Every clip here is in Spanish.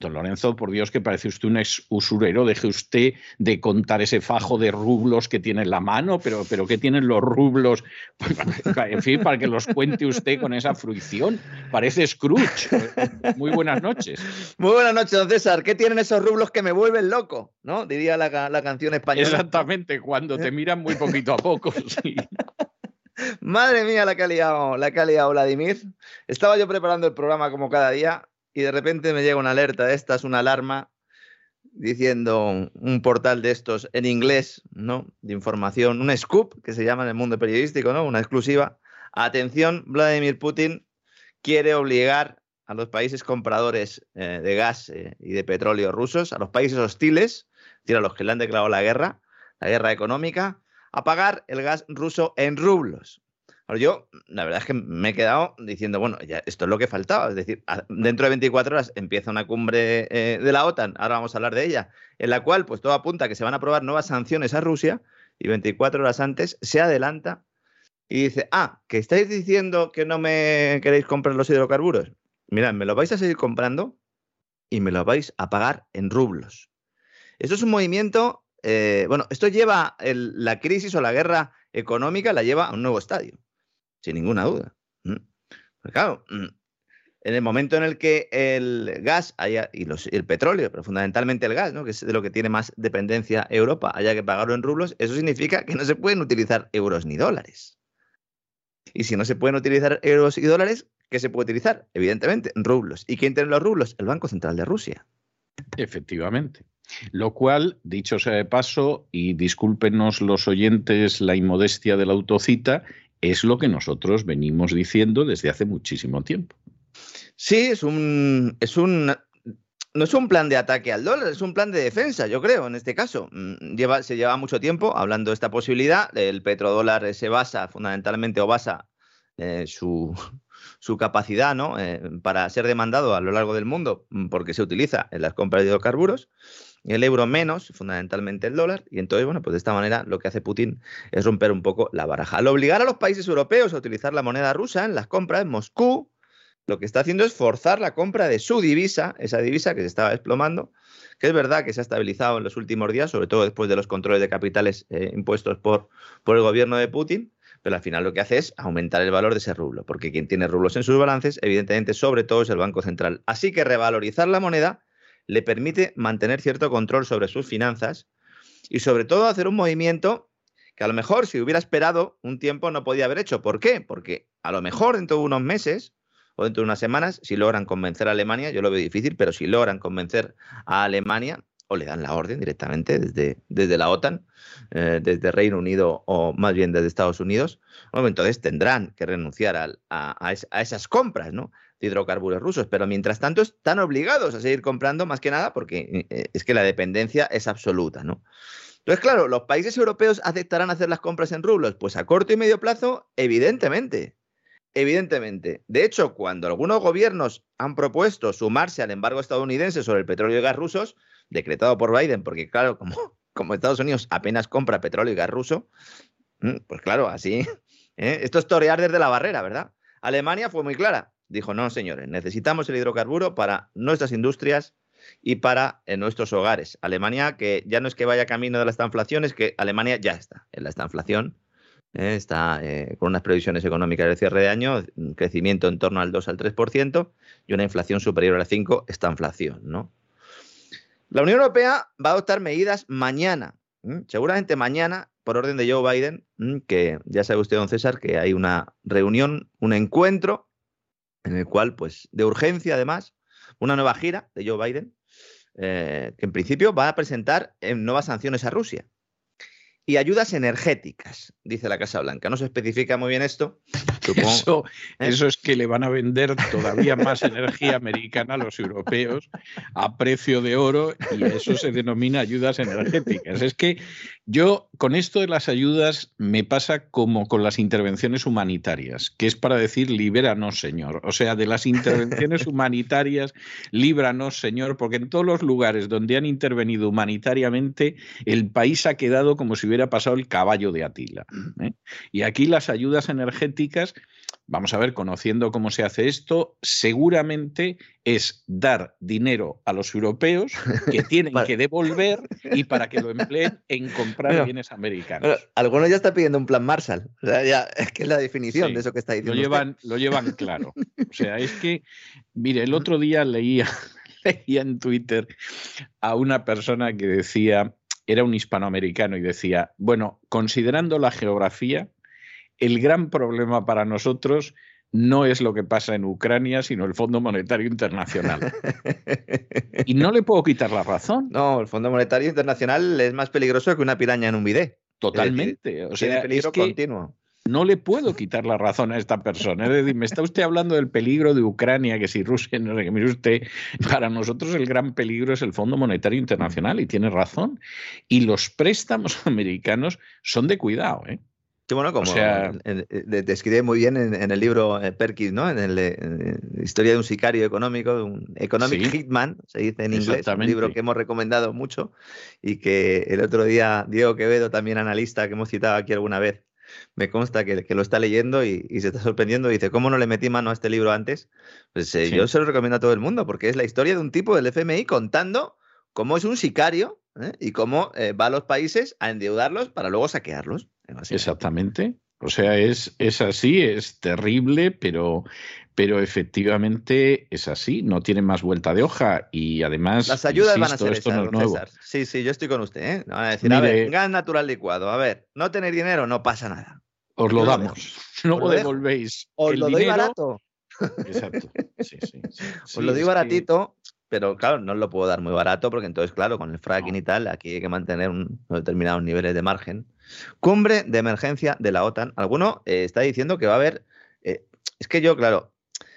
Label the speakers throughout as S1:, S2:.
S1: Don Lorenzo, por Dios, que parece usted un ex usurero, deje usted de contar ese fajo de rublos que tiene en la mano, pero, pero ¿qué tienen los rublos? En fin, para que los cuente usted con esa fruición. Parece Scrooge. Muy buenas noches.
S2: Muy buenas noches, don César. ¿Qué tienen esos rublos que me vuelven loco? ¿No? Diría la, la canción española.
S1: Exactamente, cuando te miran muy poquito a poco. Sí.
S2: Madre mía, la que ha liado, la que ha liado Vladimir. Estaba yo preparando el programa como cada día y de repente me llega una alerta, esta es una alarma diciendo un portal de estos en inglés, ¿no? De información, un scoop que se llama en el mundo periodístico, ¿no? Una exclusiva. Atención, Vladimir Putin quiere obligar a los países compradores eh, de gas eh, y de petróleo rusos, a los países hostiles, es decir, a los que le han declarado la guerra, la guerra económica, a pagar el gas ruso en rublos. Ahora yo, la verdad es que me he quedado diciendo, bueno, ya esto es lo que faltaba. Es decir, dentro de 24 horas empieza una cumbre eh, de la OTAN, ahora vamos a hablar de ella, en la cual pues todo apunta a que se van a aprobar nuevas sanciones a Rusia y 24 horas antes se adelanta y dice, ah, que estáis diciendo que no me queréis comprar los hidrocarburos. Mirad, me lo vais a seguir comprando y me lo vais a pagar en rublos. Esto es un movimiento, eh, bueno, esto lleva la crisis o la guerra económica, la lleva a un nuevo estadio sin ninguna duda. Pues claro, en el momento en el que el gas haya, y, el petróleo, pero fundamentalmente el gas, ¿no? que es de lo que tiene más dependencia Europa, haya que pagarlo en rublos, eso significa que no se pueden utilizar euros ni dólares. Y si no se pueden utilizar euros y dólares, ¿qué se puede utilizar? Evidentemente, rublos. ¿Y quién tiene los rublos? El Banco Central de Rusia.
S1: Efectivamente. Lo cual, dicho sea de paso, y discúlpenos los oyentes la inmodestia de la autocita, es lo que nosotros venimos diciendo desde hace muchísimo tiempo.
S2: Sí, es un, es un, no es un plan de ataque al dólar, es un plan de defensa, yo creo, en este caso. Mm, lleva, se lleva mucho tiempo hablando de esta posibilidad. El petrodólar se basa fundamentalmente o basa eh, su, su, capacidad ¿no? Eh, para ser demandado a lo largo del mundo mm, porque se utiliza en las compras de hidrocarburos el euro menos, fundamentalmente el dólar, y entonces, bueno, pues de esta manera lo que hace Putin es romper un poco la baraja. Al obligar a los países europeos a utilizar la moneda rusa en las compras, Moscú lo que está haciendo es forzar la compra de su divisa, esa divisa que se estaba desplomando, que es verdad que se ha estabilizado en los últimos días, sobre todo después de los controles de capitales eh, impuestos por, por el gobierno de Putin, pero al final lo que hace es aumentar el valor de ese rublo, porque quien tiene rublos en sus balances, evidentemente, sobre todo es el Banco Central. Así que revalorizar la moneda le permite mantener cierto control sobre sus finanzas y sobre todo hacer un movimiento que a lo mejor si hubiera esperado un tiempo no podía haber hecho. ¿Por qué? Porque a lo mejor dentro de unos meses o dentro de unas semanas, si logran convencer a Alemania, yo lo veo difícil, pero si logran convencer a Alemania o le dan la orden directamente desde, desde la OTAN, eh, desde Reino Unido o más bien desde Estados Unidos, bueno, entonces tendrán que renunciar a, a, a esas compras, ¿no? De hidrocarburos rusos, pero mientras tanto están obligados a seguir comprando más que nada porque eh, es que la dependencia es absoluta, ¿no? Entonces, claro, ¿los países europeos aceptarán hacer las compras en rublos? Pues a corto y medio plazo, evidentemente. Evidentemente. De hecho, cuando algunos gobiernos han propuesto sumarse al embargo estadounidense sobre el petróleo y gas rusos, decretado por Biden, porque claro, como, Estados Unidos apenas compra petróleo y gas ruso, mm, pues claro, así. ¿eh? Esto es torear desde la barrera, ¿verdad? Alemania fue muy clara dijo, no, señores, necesitamos el hidrocarburo para nuestras industrias y para nuestros hogares. Alemania, que ya no es que vaya camino de la estanflación, es que Alemania ya está en la estanflación. ¿eh? está eh, con unas previsiones económicas de cierre de año, un crecimiento en torno al 2 al 3% y una inflación superior al 5, esta inflación, ¿no? La Unión Europea va a adoptar medidas mañana, seguramente mañana, por orden de Joe Biden, que ya sabe usted, don César, que hay una reunión, un encuentro, en el cual, pues, de urgencia además, una nueva gira de Joe Biden, eh, que en principio va a presentar nuevas sanciones a Rusia y ayudas energéticas, dice la Casa Blanca. No se especifica muy bien esto.
S1: Eso, ¿eh? eso, es que le van a vender todavía más energía americana a los europeos a precio de oro y eso se denomina ayudas energéticas. Es que yo con esto de las ayudas me pasa como con las intervenciones humanitarias, que es para decir libéranos, Señor. O sea, de las intervenciones humanitarias, líbranos, Señor, porque en todos los lugares donde han intervenido humanitariamente, el país ha quedado como si hubiera pasado el caballo de Atila. ¿eh? Y aquí las ayudas energéticas, vamos a ver, conociendo cómo se hace esto, seguramente es dar dinero a los europeos que tienen que devolver y para que lo empleen en comprar bienes americanos.
S2: algunos ya están pidiendo un plan Marshall. O sea, ya, es que es la definición de eso que está diciendo.
S1: Lo llevan, lo llevan claro. O sea, es que, mire, el otro día leía, leía en Twitter a una persona que decía era un hispanoamericano y decía, bueno, considerando la geografía, el gran problema para nosotros no es lo que pasa en Ucrania, sino el Fondo Monetario Internacional. y no le puedo quitar la razón.
S2: No, el Fondo Monetario Internacional es más peligroso que una piraña en un bidé.
S1: Totalmente.
S2: o sea, peligro continuo
S1: no le puedo quitar la razón a esta persona. Es decir, me está usted hablando del peligro de Ucrania, que si Rusia, no sé qué, mire usted, para nosotros el gran peligro es el Fondo Monetario Internacional y tiene razón. Y los préstamos americanos son de cuidado, ¿eh?
S2: Sí, bueno, como describe muy bien en, el libro eh, Perkins, ¿no? En, el, Historia de un sicario económico, de un economic hitman, se dice en inglés, un libro que hemos recomendado mucho y que el otro día Diego Quevedo, también analista que hemos citado aquí alguna vez, me consta que, lo está leyendo y, se está sorprendiendo. Y dice, ¿cómo no le metí mano a este libro antes? Pues eh, yo se lo recomiendo a todo el mundo, porque es la historia de un tipo del FMI contando cómo es un sicario ¿eh? y cómo eh, va a los países a endeudarlos para luego saquearlos.
S1: Exactamente. O sea, es, es así, es terrible, pero, pero efectivamente es así, no tiene más vuelta de hoja y además.
S2: Las ayudas van a ser esto nuevo. Sí, sí, yo estoy con usted. ¿eh? van a decir, a ver, gas natural licuado, a ver, no tener dinero, no pasa nada.
S1: Os lo damos, no lo devolvéis.
S2: Os lo doy barato.
S1: Exacto. Sí, sí,
S2: os lo doy baratito, pero claro, no lo puedo dar muy barato porque entonces, claro, con el fracking y tal, aquí hay que mantener un, determinados niveles de margen. Cumbre de emergencia de la OTAN. Alguno eh, está diciendo que va a haber. Eh, es que yo, claro,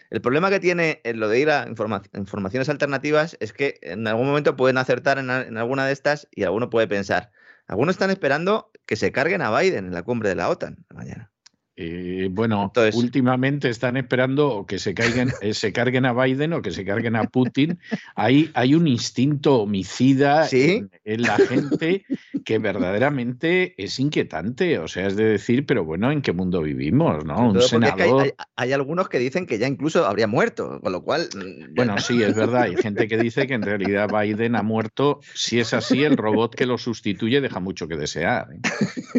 S2: el problema que tiene lo de ir a informaciones alternativas es que en algún momento pueden acertar en, alguna de estas y alguno puede pensar, algunos están esperando que se carguen a Biden en la cumbre de la OTAN mañana.
S1: Eh, bueno, últimamente están esperando que se, caigan, eh, se carguen a Biden o que se carguen a Putin. Hay, hay un instinto homicida en, la gente que verdaderamente es inquietante. O sea, es de decir, pero bueno, ¿en qué mundo vivimos? ¿no?
S2: Un senador... hay, algunos que dicen que ya incluso habría muerto, con lo cual.
S1: Mm, bueno, sí, es verdad. Hay gente que dice que en realidad Biden ha muerto. Si es así, el robot que lo sustituye deja mucho que desear. ¿eh?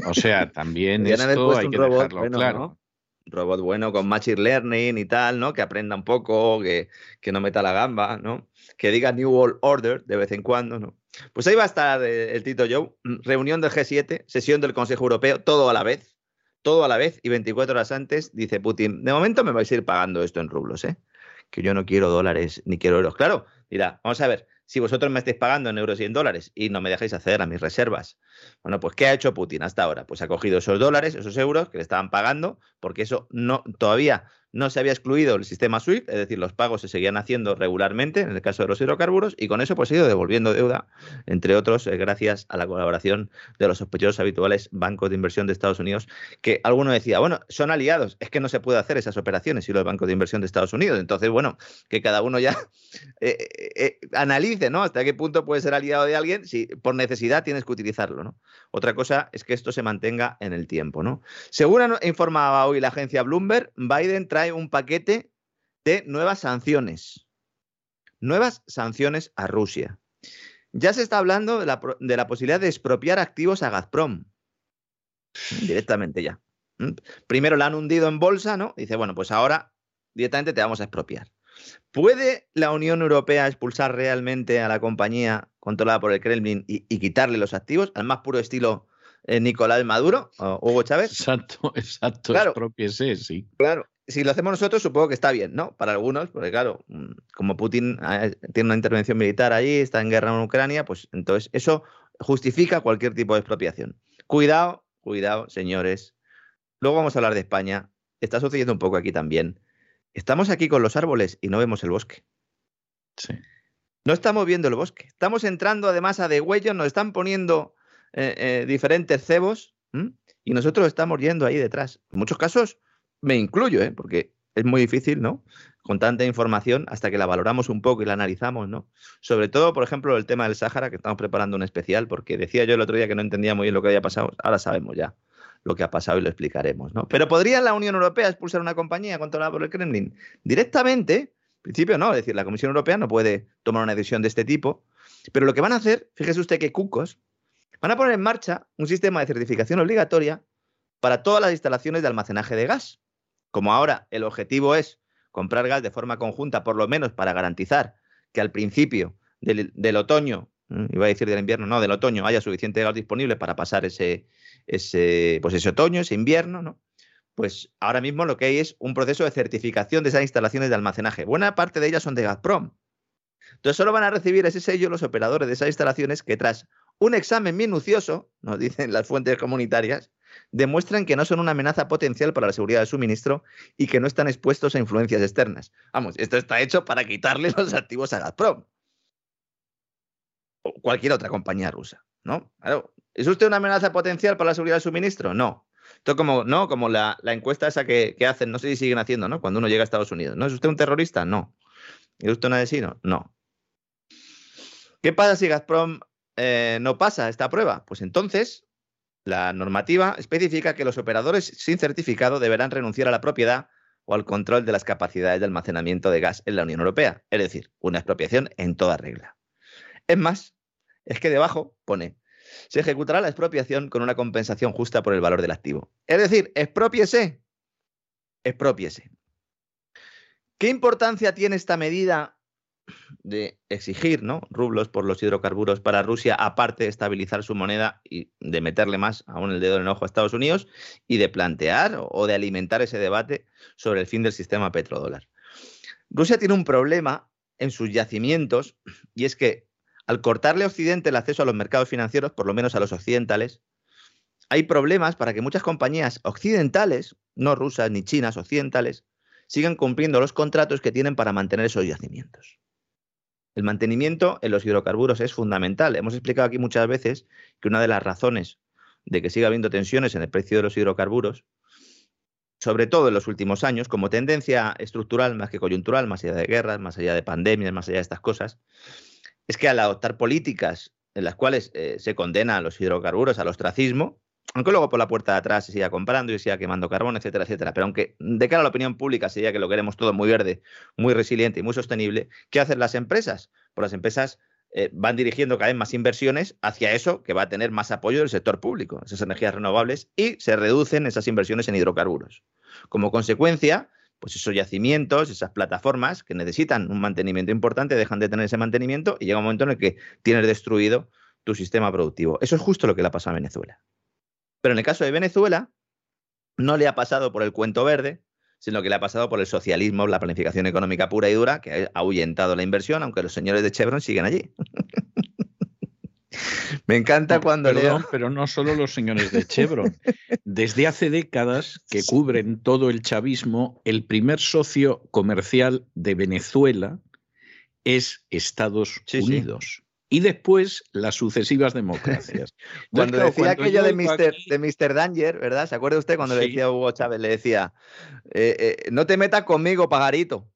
S1: O sea, también esto hay que dejarlo claro.
S2: Robot bueno con machine learning y tal, ¿no? Que aprenda un poco, que, no meta la gamba, ¿no? Que diga New World Order de vez en cuando, ¿no? Pues ahí va a estar eh, el Tito Joe, mm, reunión del G7, sesión del Consejo Europeo, todo a la vez, todo a la vez, y 24 horas antes dice Putin, de momento me vais a ir pagando esto en rublos, ¿eh? Que yo no quiero dólares ni quiero euros. Claro, mira, vamos a ver, si vosotros me estáis pagando en euros y en dólares y no me dejáis acceder a mis reservas. Bueno, pues ¿qué ha hecho Putin hasta ahora? Pues ha cogido esos dólares, esos euros que le estaban pagando, porque eso no todavía no se había excluido el sistema SWIFT, es decir, los pagos se seguían haciendo regularmente en el caso de los hidrocarburos y con eso pues ha ido devolviendo deuda, entre otros, eh, gracias a la colaboración de los sospechosos habituales bancos de inversión de Estados Unidos, que alguno decía, bueno, son aliados, es que no se puede hacer esas operaciones si los bancos de inversión de Estados Unidos. Entonces, bueno, que cada uno ya eh, eh, analice, ¿no? Hasta qué punto puede ser aliado de alguien si por necesidad tienes que utilizarlo, ¿no? Otra cosa es que esto se mantenga en el tiempo, ¿no? Según informaba hoy la agencia Bloomberg, Biden trae un paquete de nuevas sanciones nuevas sanciones a Rusia. Ya se está hablando de la, posibilidad de expropiar activos a Gazprom. Directamente ya. ¿Mm? Primero la han hundido en bolsa, ¿no? Dice, bueno, pues ahora directamente te vamos a expropiar. ¿Puede la Unión Europea expulsar realmente a la compañía controlada por el Kremlin y, quitarle los activos al más puro estilo eh, Nicolás Maduro o Hugo Chávez?
S1: Exacto, exacto.
S2: Claro.
S1: Expropiese, sí.
S2: Claro. Si lo hacemos nosotros, supongo que está bien, ¿no? Para algunos, porque claro, mm, como Putin eh, tiene una intervención militar allí, está en guerra en Ucrania, pues entonces eso justifica cualquier tipo de expropiación. Cuidado, cuidado, señores. Luego vamos a hablar de España. Está sucediendo un poco aquí también. Estamos aquí con los árboles y no vemos el bosque.
S1: Sí.
S2: No estamos viendo el bosque. Estamos entrando además a degüello, nos están poniendo eh, eh, diferentes cebos y nosotros estamos yendo ahí detrás. En muchos casos me incluyo, ¿eh? porque es muy difícil, ¿no? Con tanta información hasta que la valoramos un poco y la analizamos, ¿no? Sobre todo, por ejemplo, el tema del Sáhara, que estamos preparando un especial, porque decía yo el otro día que no entendía muy bien lo que había pasado. Ahora sabemos ya lo que ha pasado y lo explicaremos, ¿no? Pero ¿podría la Unión Europea expulsar una compañía controlada por el Kremlin? Directamente, en principio no, es decir, la Comisión Europea no puede tomar una decisión de este tipo, pero lo que van a hacer, fíjese usted que cucos, van a poner en marcha un sistema de certificación obligatoria para todas las instalaciones de almacenaje de gas. Como ahora el objetivo es comprar gas de forma conjunta, por lo menos para garantizar que al principio del, otoño, iba a decir del invierno, no, del otoño, haya suficiente gas disponible para pasar ese, ese, pues ese otoño, ese invierno, ¿no? Pues ahora mismo lo que hay es un proceso de certificación de esas instalaciones de almacenaje. Buena parte de ellas son de Gazprom. Entonces solo van a recibir ese sello los operadores de esas instalaciones que tras un examen minucioso, nos dicen las fuentes comunitarias, demuestran que no son una amenaza potencial para la seguridad del suministro y que no están expuestos a influencias externas. Vamos, esto está hecho para quitarle los activos a Gazprom. O cualquier otra compañía rusa, ¿no? Claro. ¿Es usted una amenaza potencial para la seguridad del suministro? No. Esto como, ¿no? Como la, encuesta esa que, hacen, no sé si siguen haciendo, ¿no? Cuando uno llega a Estados Unidos. ¿No es usted un terrorista? No. ¿Es usted un asesino? No. ¿Qué pasa si Gazprom eh, no pasa esta prueba? Pues entonces la normativa especifica que los operadores sin certificado deberán renunciar a la propiedad o al control de las capacidades de almacenamiento de gas en la Unión Europea, es decir, una expropiación en toda regla. Es más, es que debajo pone, se ejecutará la expropiación con una compensación justa por el valor del activo. Es decir, expropiese, expropiese. ¿Qué importancia tiene esta medida de exigir ¿no? rublos por los hidrocarburos para Rusia, aparte de estabilizar su moneda y de meterle más aún el dedo en el ojo a Estados Unidos y de plantear o de alimentar ese debate sobre el fin del sistema petrodólar. Rusia tiene un problema en sus yacimientos y es que al cortarle a Occidente el acceso a los mercados financieros, por lo menos a los occidentales, hay problemas para que muchas compañías occidentales, no rusas ni chinas, occidentales, sigan cumpliendo los contratos que tienen para mantener esos yacimientos. El mantenimiento en los hidrocarburos es fundamental. Hemos explicado aquí muchas veces que una de las razones de que siga habiendo tensiones en el precio de los hidrocarburos, sobre todo en los últimos años, como tendencia estructural más que coyuntural, más allá de guerras, más allá de pandemias, más allá de estas cosas, es que al adoptar políticas en las cuales eh, se condena a los hidrocarburos al ostracismo, aunque luego por la puerta de atrás se siga comprando y se siga quemando carbón, etcétera, etcétera. Pero aunque de cara a la opinión pública sería que lo queremos todo muy verde, muy resiliente y muy sostenible, ¿qué hacen las empresas? Pues las empresas eh, van dirigiendo cada vez más inversiones hacia eso que va a tener más apoyo del sector público, esas energías renovables, y se reducen esas inversiones en hidrocarburos. Como consecuencia, pues esos yacimientos, esas plataformas que necesitan un mantenimiento importante, dejan de tener ese mantenimiento y llega un momento en el que tienes destruido tu sistema productivo. Eso es justo lo que le ha pasado a Venezuela. Pero en el caso de Venezuela, no le ha pasado por el cuento verde, sino que le ha pasado por el socialismo, la planificación económica pura y dura, que ha ahuyentado la inversión, aunque los señores de Chevron siguen allí. Me encanta cuando
S1: leo... Pero no solo los señores de Chevron. Desde hace décadas que cubren todo el chavismo, el primer socio comercial de Venezuela es Estados Unidos y después las sucesivas democracias.
S2: cuando decía aquello de Mr., de Mr. Danger, ¿verdad? ¿Se acuerda usted cuando le decía a Hugo Chávez? Le decía, eh, eh, no te metas conmigo, pagarito,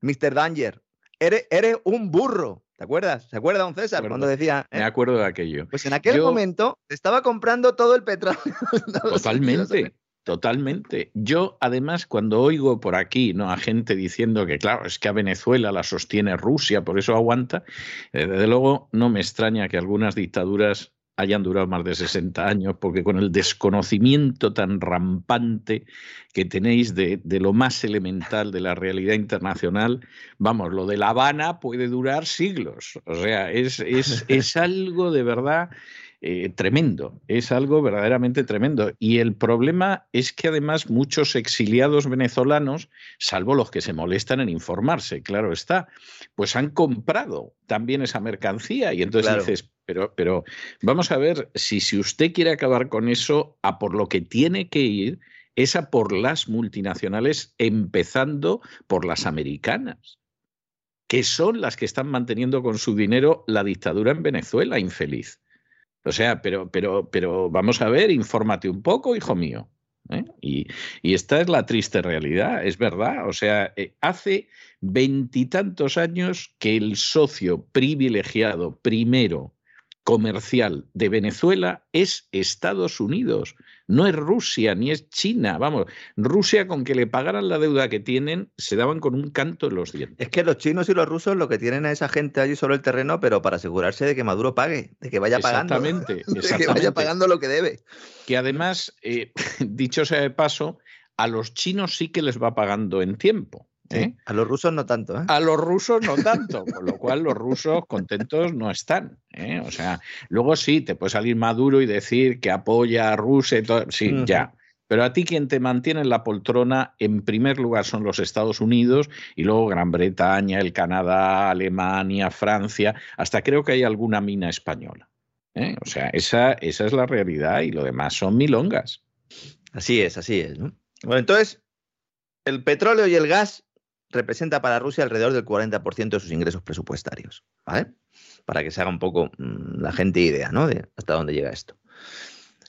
S2: Mr. Danger, eres, eres un burro. ¿Te acuerdas? ¿Se acuerda, don César? Cuando decía.
S1: Me eh? acuerdo de aquello.
S2: Pues en aquel momento estaba comprando todo el petróleo.
S1: Totalmente. Totalmente. Yo, además, cuando oigo por aquí ¿no? a gente diciendo que, claro, es que a Venezuela la sostiene Rusia, por eso aguanta, eh, desde luego no me extraña que algunas dictaduras hayan durado más de 60 años, porque con el desconocimiento tan rampante que tenéis de, de, lo más elemental de la realidad internacional, vamos, lo de La Habana puede durar siglos. O sea, es, es, es algo de verdad eh, tremendo, es algo verdaderamente tremendo. Y el problema es que además muchos exiliados venezolanos, salvo los que se molestan en informarse, claro está, pues han comprado también esa mercancía y entonces dices, pero, pero vamos a ver, si, si usted quiere acabar con eso, a por lo que tiene que ir es a por las multinacionales, empezando por las americanas que son las que están manteniendo con su dinero la dictadura en Venezuela, infeliz. O sea, pero, pero, pero vamos a ver, infórmate un poco, hijo mío. ¿eh? Y, esta es la triste realidad, es verdad. O sea, eh, hace veintitantos años que el socio privilegiado primero comercial de Venezuela es Estados Unidos, no es Rusia ni es China. Vamos, Rusia con que le pagaran la deuda que tienen se daban con un canto en los dientes.
S2: Es que los chinos y los rusos lo que tienen a esa gente allí sobre el terreno, pero para asegurarse de que Maduro pague, de que vaya pagando.
S1: Exactamente,
S2: exactamente. de que vaya pagando lo que debe.
S1: Que además, eh, dicho sea de paso, a los chinos sí que les va pagando en tiempo. ¿Eh?
S2: A los rusos no tanto. ¿eh?
S1: A los rusos no tanto, con lo cual los rusos contentos no están. ¿eh? O sea, luego sí, te puede salir Maduro y decir que apoya a Rusia y todo. Sí, uh -huh. ya. Pero a ti quien te mantiene en la poltrona, en primer lugar, son los Estados Unidos y luego Gran Bretaña, el Canadá, Alemania, Francia, hasta creo que hay alguna mina española. ¿eh? O sea, esa, esa es la realidad y lo demás son milongas.
S2: Así es, así es. ¿no? Bueno, entonces, el petróleo y el gas representa para Rusia alrededor del 40% de sus ingresos presupuestarios, ¿vale? Para que se haga un poco mmm, la gente idea, ¿no? De hasta dónde llega esto.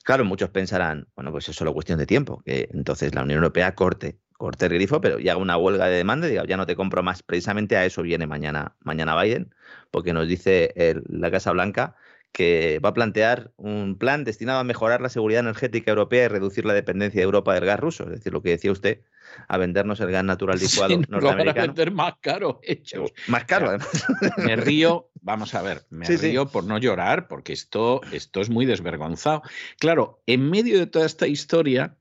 S2: Claro, muchos pensarán, bueno, pues es solo cuestión de tiempo, que entonces la Unión Europea corte, corte el grifo, pero y haga una huelga de demanda y diga, ya no te compro más. Precisamente a eso viene mañana, mañana Biden, porque nos dice la Casa Blanca que va a plantear un plan destinado a mejorar la seguridad energética europea y reducir la dependencia de Europa del gas ruso. Es decir, lo que decía usted, a vendernos el gas natural licuado
S1: sí,
S2: norteamericano.
S1: Lo van a vender más caro, hechos.
S2: Más caro, además.
S1: Me río, vamos a ver, me sí, río sí. por no llorar, porque esto, esto es muy desvergonzado. Claro, en medio de toda esta historia,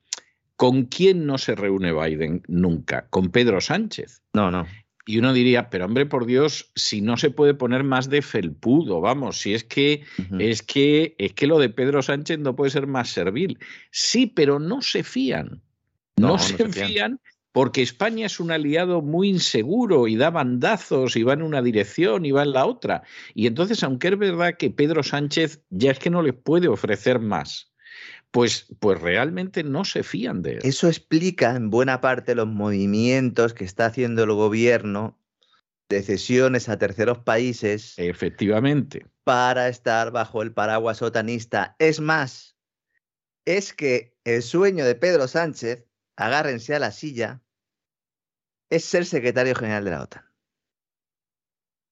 S1: ¿con quién no se reúne Biden nunca? Con Pedro Sánchez.
S2: No, no.
S1: Y uno diría, pero hombre, por Dios, si no se puede poner más de felpudo, vamos, si es que, uh -huh. es que, es que lo de Pedro Sánchez no puede ser más servil. Sí, pero no se fían. No, no, no se, fían. porque España es un aliado muy inseguro y da bandazos y va en una dirección y va en la otra. Y entonces, aunque es verdad que Pedro Sánchez ya es que no le puede ofrecer más, pues, pues realmente no se fían de él.
S2: Eso explica en buena parte los movimientos que está haciendo el gobierno de cesiones a terceros países.
S1: Efectivamente.
S2: Para estar bajo el paraguas otanista. Es más, es que el sueño de Pedro Sánchez, agárrense a la silla, es ser secretario general de la OTAN.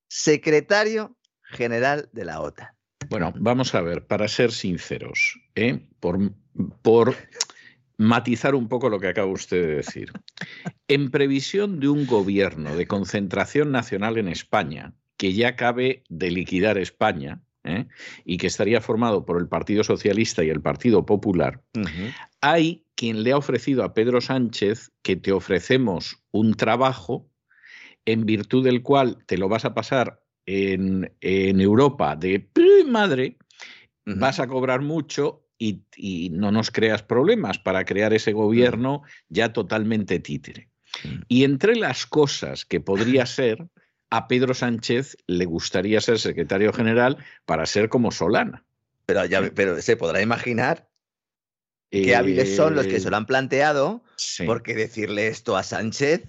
S2: Secretario general de la OTAN.
S1: Bueno, vamos a ver, para ser sinceros, ¿eh? por, por matizar un poco lo que acaba usted de decir. En previsión de un gobierno de concentración nacional en España, que ya cabe de liquidar España, ¿eh? y que estaría formado por el Partido Socialista y el Partido Popular, uh -huh. hay quien le ha ofrecido a Pedro Sánchez que te ofrecemos un trabajo en virtud del cual te lo vas a pasar en, en Europa de madre, uh -huh. vas a cobrar mucho y, y, no nos creas problemas para crear ese gobierno ya totalmente títere. Y entre las cosas que podría ser, a Pedro Sánchez le gustaría ser secretario general para ser como Solana.
S2: Pero, ya, pero se podrá imaginar qué eh, hábiles son los que se lo han planteado, sí. porque decirle esto a Sánchez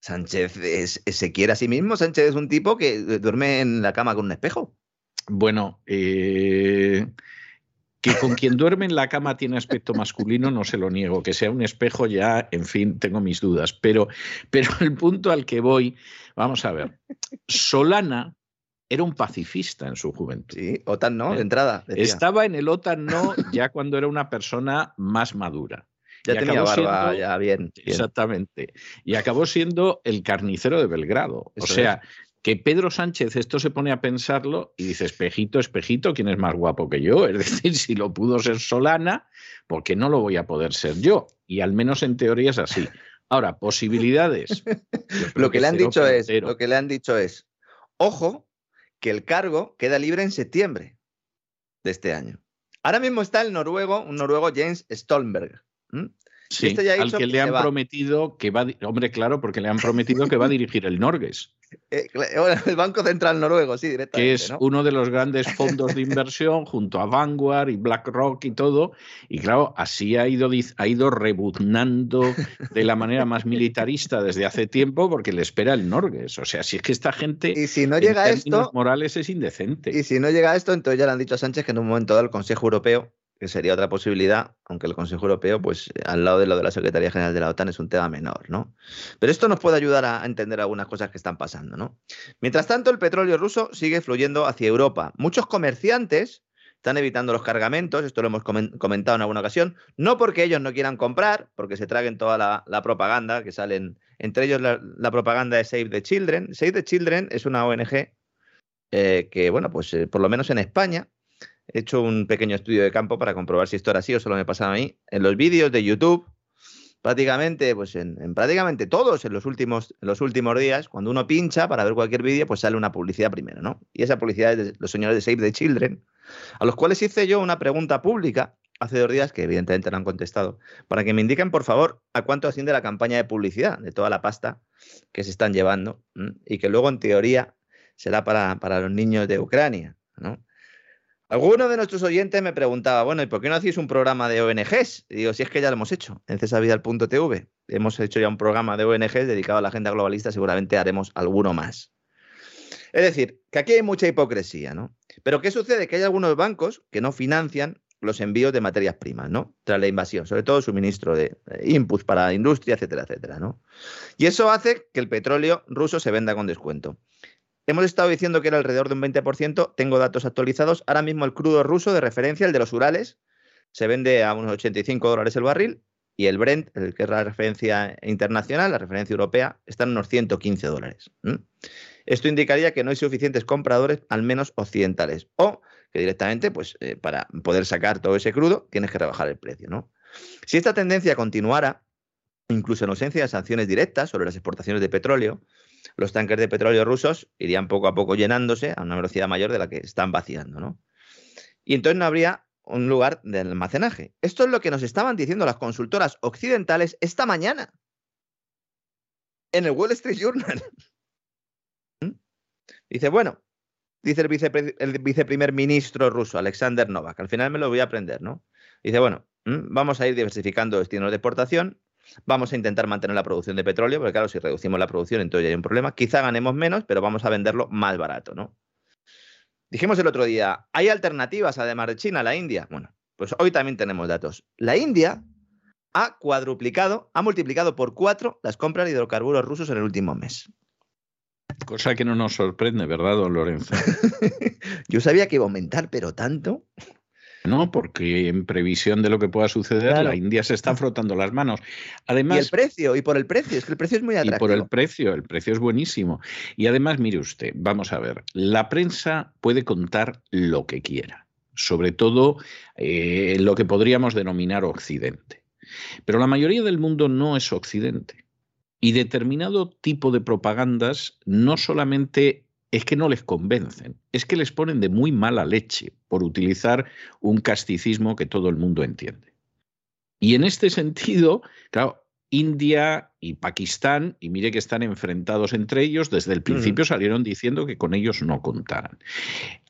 S2: Sánchez es, se quiere a sí mismo. Sánchez es un tipo que duerme en la cama con un espejo.
S1: Bueno, eh, que con quien duerme en la cama tiene aspecto masculino, no se lo niego. Que sea un espejo ya, en fin, tengo mis dudas. Pero, pero el punto al que voy, vamos a ver. Solana era un pacifista en su juventud.
S2: Sí, OTAN no, de entrada.
S1: Decía. Estaba en el OTAN no ya cuando era una persona más madura.
S2: Ya
S1: Y
S2: tenía
S1: acabó
S2: barba,
S1: siendo-
S2: ya bien. bien.
S1: Exactamente. Y acabó siendo el carnicero de Belgrado.
S2: Eso
S1: o sea, que Pedro Sánchez esto se pone a pensarlo y dice, espejito, espejito, ¿quién es más guapo que yo? Es decir, si lo pudo ser Solana, ¿por qué no lo voy a poder ser yo? Y al menos en teoría es así. Ahora, posibilidades.
S2: Lo que le han dicho es, lo que le han dicho es, ojo, que el cargo queda libre en septiembre de este año. Ahora mismo está el noruego, un noruego James Stoltenberg.
S1: Sí,
S2: este ya
S1: al que le han prometido que va, a hombre, claro, porque le han prometido que va a dirigir el Norges,
S2: Eh, bueno, el Banco Central Noruego, sí, directamente.
S1: que es
S2: ¿no?
S1: uno de los grandes fondos de inversión junto a Vanguard y BlackRock y todo. Y claro, así ha ido, ha ido rebuznando de la manera más militarista desde hace tiempo porque le espera el Norges. O sea, si es que esta gente
S2: Y si no
S1: en
S2: llega esto,
S1: morales es indecente.
S2: y si no llega esto, entonces ya le han dicho a Sánchez que en un momento dado el Consejo Europeo, que sería otra posibilidad, aunque el Consejo Europeo, pues al lado de lo de la Secretaría General de la OTAN es un tema menor, ¿no? Pero esto nos puede ayudar a entender algunas cosas que están pasando, ¿no? Mientras tanto, el petróleo ruso sigue fluyendo hacia Europa. Muchos comerciantes están evitando los cargamentos, esto lo hemos comen- comentado en alguna ocasión, no porque ellos no quieran comprar, porque se traguen toda la, propaganda que salen, entre ellos la, la propaganda de Save the Children. Save the Children es una ONG eh, que, bueno, pues eh, por lo menos en España, he hecho un pequeño estudio de campo para comprobar si esto era así o solo me pasaba a mí. En los vídeos de YouTube, prácticamente, pues en, en prácticamente todos, en los, últimos, en los últimos días, cuando uno pincha para ver cualquier vídeo, pues sale una publicidad primero, ¿no? Y esa publicidad es de los señores de Save the Children, a los cuales hice yo una pregunta pública hace dos días, que evidentemente no han contestado, para que me indiquen, por favor, a cuánto asciende la campaña de publicidad de toda la pasta que se están llevando y que luego, en teoría, será para, para los niños de Ucrania, ¿no? Alguno de nuestros oyentes me preguntaba, bueno, ¿y por qué no hacéis un programa de ONGs? Y digo, si es que ya lo hemos hecho, en cesavidal.tv. Hemos hecho ya un programa de ONGs dedicado a la agenda globalista, seguramente haremos alguno más. Es decir, que aquí hay mucha hipocresía, ¿no? Pero ¿qué sucede? Que hay algunos bancos que no financian los envíos de materias primas, ¿no? Tras la invasión, sobre todo suministro de eh, inputs para la industria, etcétera, etcétera, ¿no? Y eso hace que el petróleo ruso se venda con descuento. Hemos estado diciendo que era alrededor de un 20%, tengo datos actualizados. Ahora mismo el crudo ruso de referencia, el de los Urales, se vende a unos 85 dólares el barril y el Brent, el que es la referencia internacional, la referencia europea, está en unos 115 dólares. Esto indicaría que no hay suficientes compradores, al menos occidentales, o que directamente, pues, eh, para poder sacar todo ese crudo, tienes que rebajar el precio. Si esta tendencia continuara, incluso en ausencia de sanciones directas sobre las exportaciones de petróleo, los tanques de petróleo rusos irían poco a poco llenándose a una velocidad mayor de la que están vaciando, ¿no? Y entonces no habría un lugar de almacenaje. Esto es lo que nos estaban diciendo las consultoras occidentales esta mañana en el Wall Street Journal. ¿Mm? Dice, bueno, dice el, viceprimer ministro ruso, Alexander Novak, al final me lo voy a aprender, ¿no? Dice, bueno, vamos a ir diversificando destinos de exportación, vamos a intentar mantener la producción de petróleo, porque claro, si reducimos la producción, entonces ya hay un problema. Quizá ganemos menos, pero vamos a venderlo más barato, ¿no? Dijimos el otro día, ¿hay alternativas además de China, la India? Bueno, pues hoy también tenemos datos. La India ha cuadruplicado, ha multiplicado por cuatro las compras de hidrocarburos rusos en el último mes.
S1: Cosa que no nos sorprende, ¿verdad, don Lorenzo?
S2: Yo sabía que iba a aumentar, pero tanto.
S1: No, porque en previsión de lo que pueda suceder,
S2: Claro.
S1: la India se está frotando las manos.
S2: y el
S1: Además,
S2: precio, y por el precio, es que el precio es muy
S1: y
S2: atractivo.
S1: por el precio, el precio es buenísimo. Y además, mire usted, vamos a ver, la prensa puede contar lo que quiera, sobre todo eh, lo que podríamos denominar Occidente. Pero la mayoría del mundo no es Occidente. Y determinado tipo de propagandas no solamente es que no les convencen, es que les ponen de muy mala leche por utilizar un casticismo que todo el mundo entiende. Y en este sentido, claro, India y Pakistán, y mire que están enfrentados entre ellos, desde el principio salieron diciendo que con ellos no contaran.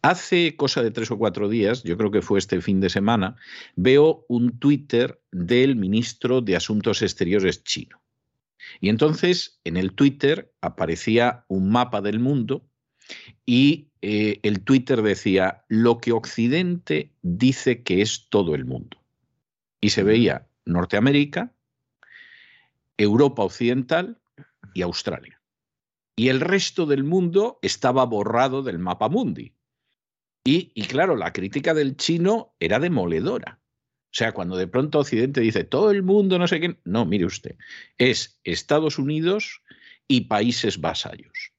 S1: Hace cosa de tres o cuatro días, yo creo que fue este fin de semana, veo un Twitter del ministro de Asuntos Exteriores chino. Y entonces en el Twitter aparecía un mapa del mundo y eh, el Twitter decía lo que Occidente dice que es todo el mundo. Y se veía Norteamérica, Europa Occidental y Australia. Y el resto del mundo estaba borrado del mapa mundi. Y, y claro, la crítica del chino era demoledora. O sea, cuando de pronto Occidente dice todo el mundo, no sé qué, no, mire usted, es Estados Unidos y países vasallos.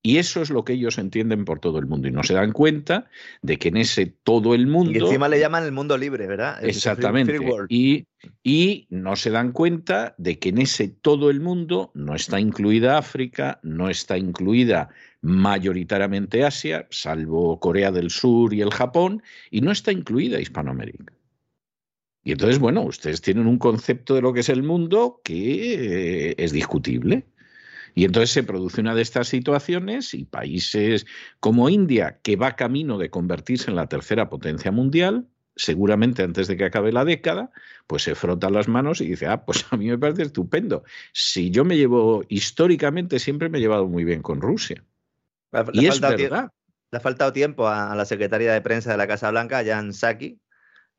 S1: Y eso es lo que ellos entienden por todo el mundo. Y no se dan cuenta de que en ese todo el mundo.
S2: Y encima le llaman el mundo libre, ¿verdad?
S1: exactamente. y, y, no se dan cuenta de que en ese todo el mundo no está incluida África, no está incluida mayoritariamente Asia, salvo Corea del Sur y el Japón, y no está incluida Hispanoamérica. Y entonces, bueno, ustedes tienen un concepto de lo que es el mundo que es discutible. Y entonces se produce una de estas situaciones y países como India, que va camino de convertirse en la tercera potencia mundial, seguramente antes de que acabe la década, pues se frota las manos y dice, ah, pues a mí me parece estupendo. Si yo me llevo, históricamente siempre me he llevado muy bien con Rusia.
S2: y es verdad. Le ha faltado tiempo a la secretaria de prensa de la Casa Blanca, Jan Psaki,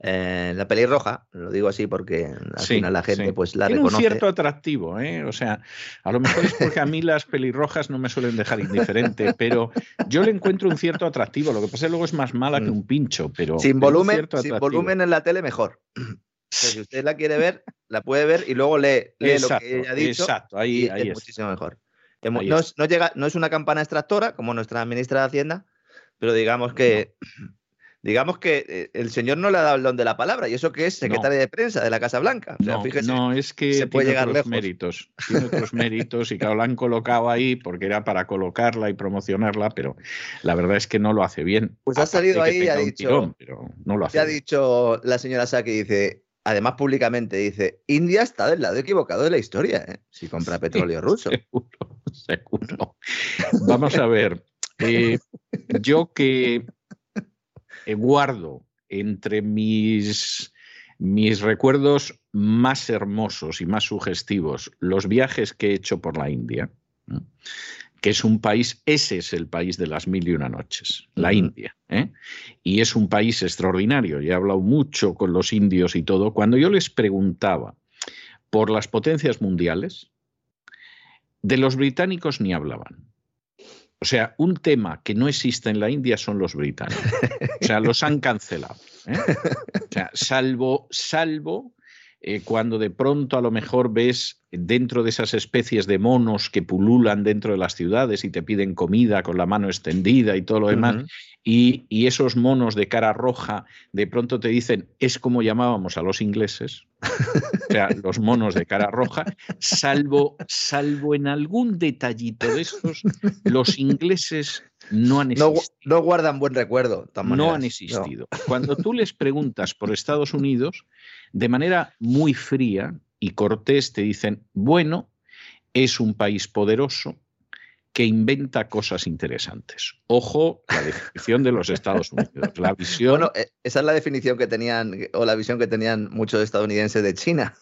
S2: eh, la pelirroja, lo digo así porque al final la gente pues la
S1: Tiene un cierto atractivo, ¿eh? O sea, a lo mejor es porque a mí las pelirrojas no me suelen dejar indiferente, pero yo le encuentro un cierto atractivo. Lo que pasa es que luego es más mala que mm. un pincho, pero.
S2: Sin volumen, sin volumen en la tele, mejor. si usted la quiere ver, la puede ver y luego lee, lo que ella ha dicho.
S1: Exacto, ahí,
S2: es, muchísimo mejor. no, es, llega, no es una campana extractora como nuestra ministra de Hacienda, pero digamos que digamos que eh, el señor no le ha dado el don de la palabra, y eso que es secretaria de prensa de la Casa Blanca.
S1: no, es que se puede llegar otros méritos. Tiene otros méritos y claro, la han colocado ahí porque era para colocarla y promocionarla, pero la verdad es que no lo hace bien.
S2: Pues ha salido ahí y ha dicho. pero no lo hace ha dicho la señora Saki, dice. Además, públicamente dice: India está del lado equivocado de la historia, ¿eh? si compra petróleo ruso.
S1: Seguro, seguro. Vamos a ver. Eh, yo que guardo entre mis, mis recuerdos más hermosos y más sugestivos los viajes que he hecho por la India, que es un país, ese es el país de las mil y una noches, la India. ¿eh? Y es un país extraordinario. Y he hablado mucho con los indios y todo. Cuando yo les preguntaba por las potencias mundiales, de los británicos ni hablaban. O sea, un tema que no existe en la India son los británicos. O sea, los han cancelado. ¿eh? O sea, salvo, salvo eh, cuando de pronto a lo mejor ves dentro de esas especies de monos que pululan dentro de las ciudades y te piden comida con la mano extendida y todo lo demás, y, y, esos monos de cara roja de pronto te dicen, es como llamábamos a los ingleses, o sea, los monos de cara roja, salvo, salvo en algún detallito de estos, los ingleses no han existido.
S2: No, guardan buen recuerdo.
S1: No han existido. Cuando tú les preguntas por Estados Unidos, de manera muy fría y cortés te dicen, bueno, es un país poderoso que inventa cosas interesantes. Ojo, la definición de los Estados Unidos. La visión... Bueno,
S2: eh, esa es la definición que tenían, o la visión que tenían muchos estadounidenses de China.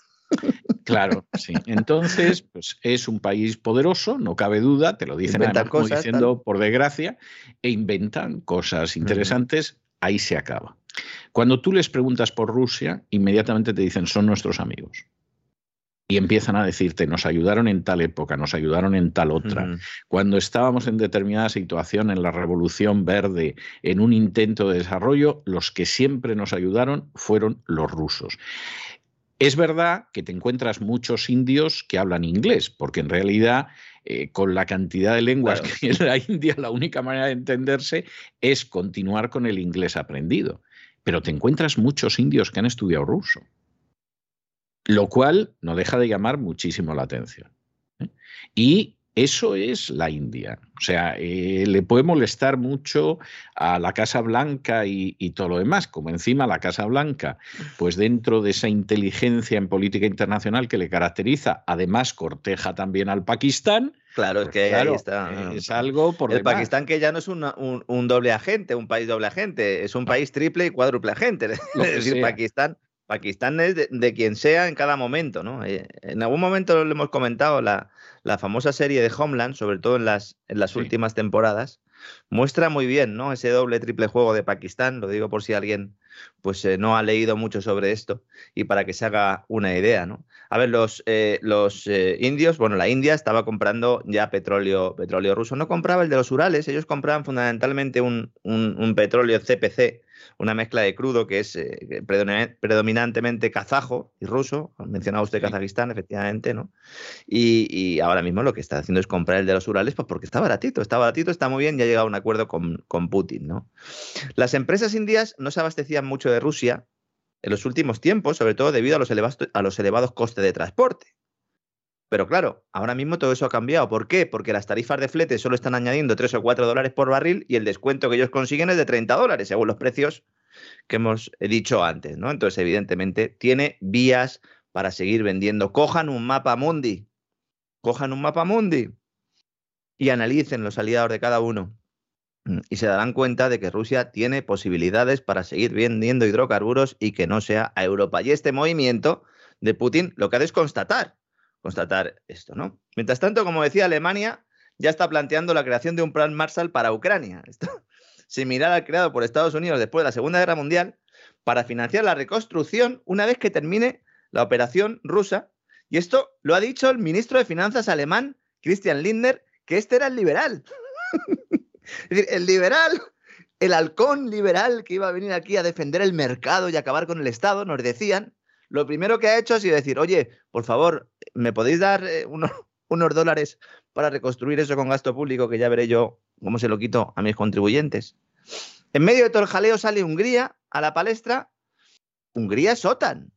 S1: Claro, sí. Entonces, pues es un país poderoso, no cabe duda, te lo dicen diciendo por desgracia, e inventan cosas interesantes, ahí se acaba. Cuando tú les preguntas por Rusia, inmediatamente te dicen son nuestros amigos. Y empiezan a decirte, nos ayudaron en tal época, nos ayudaron en tal otra. Cuando estábamos en determinada situación, en la Revolución Verde, en un intento de desarrollo, los que siempre nos ayudaron fueron los rusos. Es verdad que te encuentras muchos indios que hablan inglés, porque en realidad eh, con la cantidad de lenguas que hay en la India, la única manera de entenderse es continuar con el inglés aprendido. Pero te encuentras muchos indios que han estudiado ruso, lo cual no deja de llamar muchísimo la atención. ¿eh? Y eso es la India. O sea, eh, le puede molestar mucho a la Casa Blanca y, todo lo demás, como encima la Casa Blanca, pues dentro de esa inteligencia en política internacional que le caracteriza, además corteja también al Pakistán.
S2: Claro, es que ahí está.
S1: Es algo por
S2: El Pakistán que ya no es un, doble agente, un país doble agente, es un país triple y cuádruple agente. Es decir, Pakistán Pakistán es de, quien sea en cada momento, ¿no? Eh, en algún momento lo hemos comentado, la, la famosa serie de Homeland, sobre todo en las, en las últimas temporadas, muestra muy bien, ¿no? Ese doble triple juego de Pakistán, lo digo por si alguien pues eh, no ha leído mucho sobre esto y para que se haga una idea, ¿no? A ver, los, eh, los indios, bueno, la India estaba comprando ya petróleo, petróleo ruso, no compraba el de los Urales, ellos compraban fundamentalmente un, un, un petróleo CPC, una mezcla de crudo que es eh, predominantemente kazajo y ruso. Mencionaba usted Kazajistán, efectivamente, ¿no? Y, ahora mismo lo que está haciendo es comprar el de los Urales, pues porque está baratito, está baratito, está muy bien y ha llegado a un acuerdo con, con Putin, ¿no? Las empresas indias no se abastecían mucho de Rusia en los últimos tiempos, sobre todo debido a los elevados, a los elevados costes de transporte. Pero claro, ahora mismo todo eso ha cambiado. ¿Por qué? Porque las tarifas de flete solo están añadiendo 3 o 4 dólares por barril y el descuento que ellos consiguen es de 30 dólares, según los precios que hemos dicho antes. ¿no? Entonces, evidentemente, tiene vías para seguir vendiendo. Cojan un mapa mundi. Cojan un mapa mundi y analicen los aliados de cada uno. Mm, y se darán cuenta de que Rusia tiene posibilidades para seguir vendiendo hidrocarburos y que no sea a Europa. Y este movimiento de Putin lo que ha es constatar constatar esto, ¿no? Mientras tanto, como decía Alemania, ya está planteando la creación de un plan Marshall para Ucrania, similar al creado por Estados Unidos después de la Segunda Guerra Mundial, para financiar la reconstrucción una vez que termine la operación rusa. Y esto lo ha dicho el ministro de Finanzas alemán, Christian Lindner, que este era el liberal. es decir, el liberal, el halcón liberal que iba a venir aquí a defender el mercado y acabar con el Estado, nos decían, lo primero que ha hecho ha sido decir, oye, por favor, ¿me podéis dar eh, unos, unos dólares para reconstruir eso con gasto público que ya veré yo cómo se lo quito a mis contribuyentes? En medio de todo el jaleo sale Hungría a la palestra. Hungría es OTAN.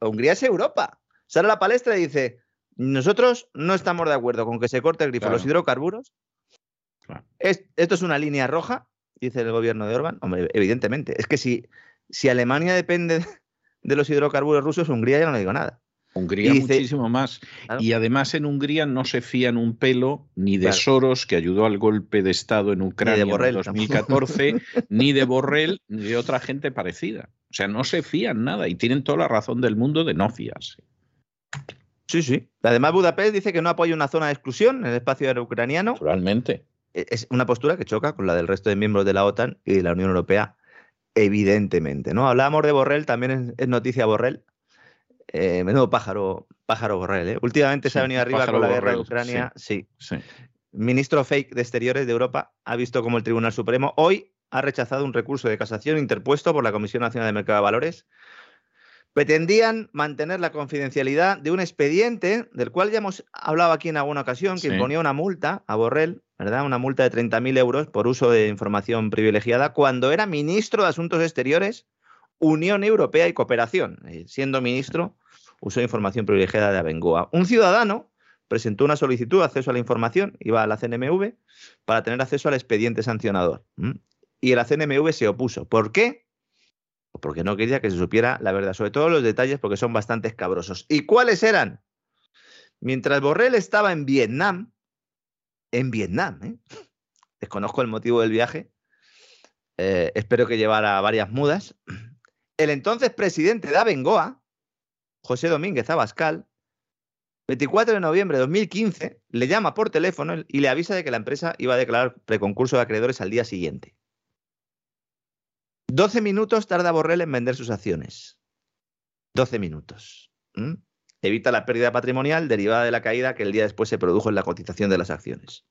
S2: Hungría es Europa. Sale a la palestra y dice, nosotros no estamos de acuerdo con que se corte el grifo de los hidrocarburos. esto es una línea roja, dice el gobierno de Orban. Hombre, evidentemente. Es que si, si Alemania depende de los hidrocarburos rusos, Hungría ya no le digo nada.
S1: Hungría muchísimo más. Y además en Hungría no se fían un pelo ni de Soros, que ayudó al golpe de Estado en Ucrania en 2014, ni de Borrell, ni de otra gente parecida. O sea, no se fían nada y tienen toda la razón del mundo de no fiarse.
S2: Sí, sí. Además, Budapest dice que no apoya una zona de exclusión en el espacio aéreo ucraniano.
S1: Naturalmente.
S2: E-, es una postura que choca con la del resto de miembros de la OTAN y de la Unión Europea evidentemente. ¿no? Hablábamos de Borrell, también es, noticia Borrell. Eh, menudo pájaro, pájaro Borrell. ¿eh? Últimamente se ha venido arriba con la guerra de Ucrania. Sí. Ministro fake de Exteriores de Europa ha visto como el Tribunal Supremo hoy ha rechazado un recurso de casación interpuesto por la Comisión Nacional de Mercado de Valores. Pretendían mantener la confidencialidad de un expediente del cual ya hemos hablado aquí en alguna ocasión, que imponía una multa a Borrell ¿verdad? Una multa de 30.000 euros por uso de información privilegiada cuando era ministro de Asuntos Exteriores, Unión Europea y Cooperación. Eh, siendo ministro, usó información privilegiada de Abengoa. Un ciudadano presentó una solicitud de acceso a la información, iba a la CNMV, para tener acceso al expediente sancionador. Y la CNMV se opuso. ¿Por qué? Pues porque no quería que se supiera la verdad, sobre todo los detalles, porque son bastante escabrosos. ¿Y cuáles eran? Mientras Borrell estaba en Vietnam, en Vietnam. ¿eh? Desconozco el motivo del viaje. Eh, espero que llevara varias mudas. El entonces presidente de Abengoa, José Domínguez Abascal, 24 de noviembre de 2015, le llama por teléfono y le avisa de que la empresa iba a declarar preconcurso de acreedores al día siguiente. 12 minutos tarda Borrell en vender sus acciones. 12 minutos evita la pérdida patrimonial derivada de la caída que el día después se produjo en la cotización de las acciones.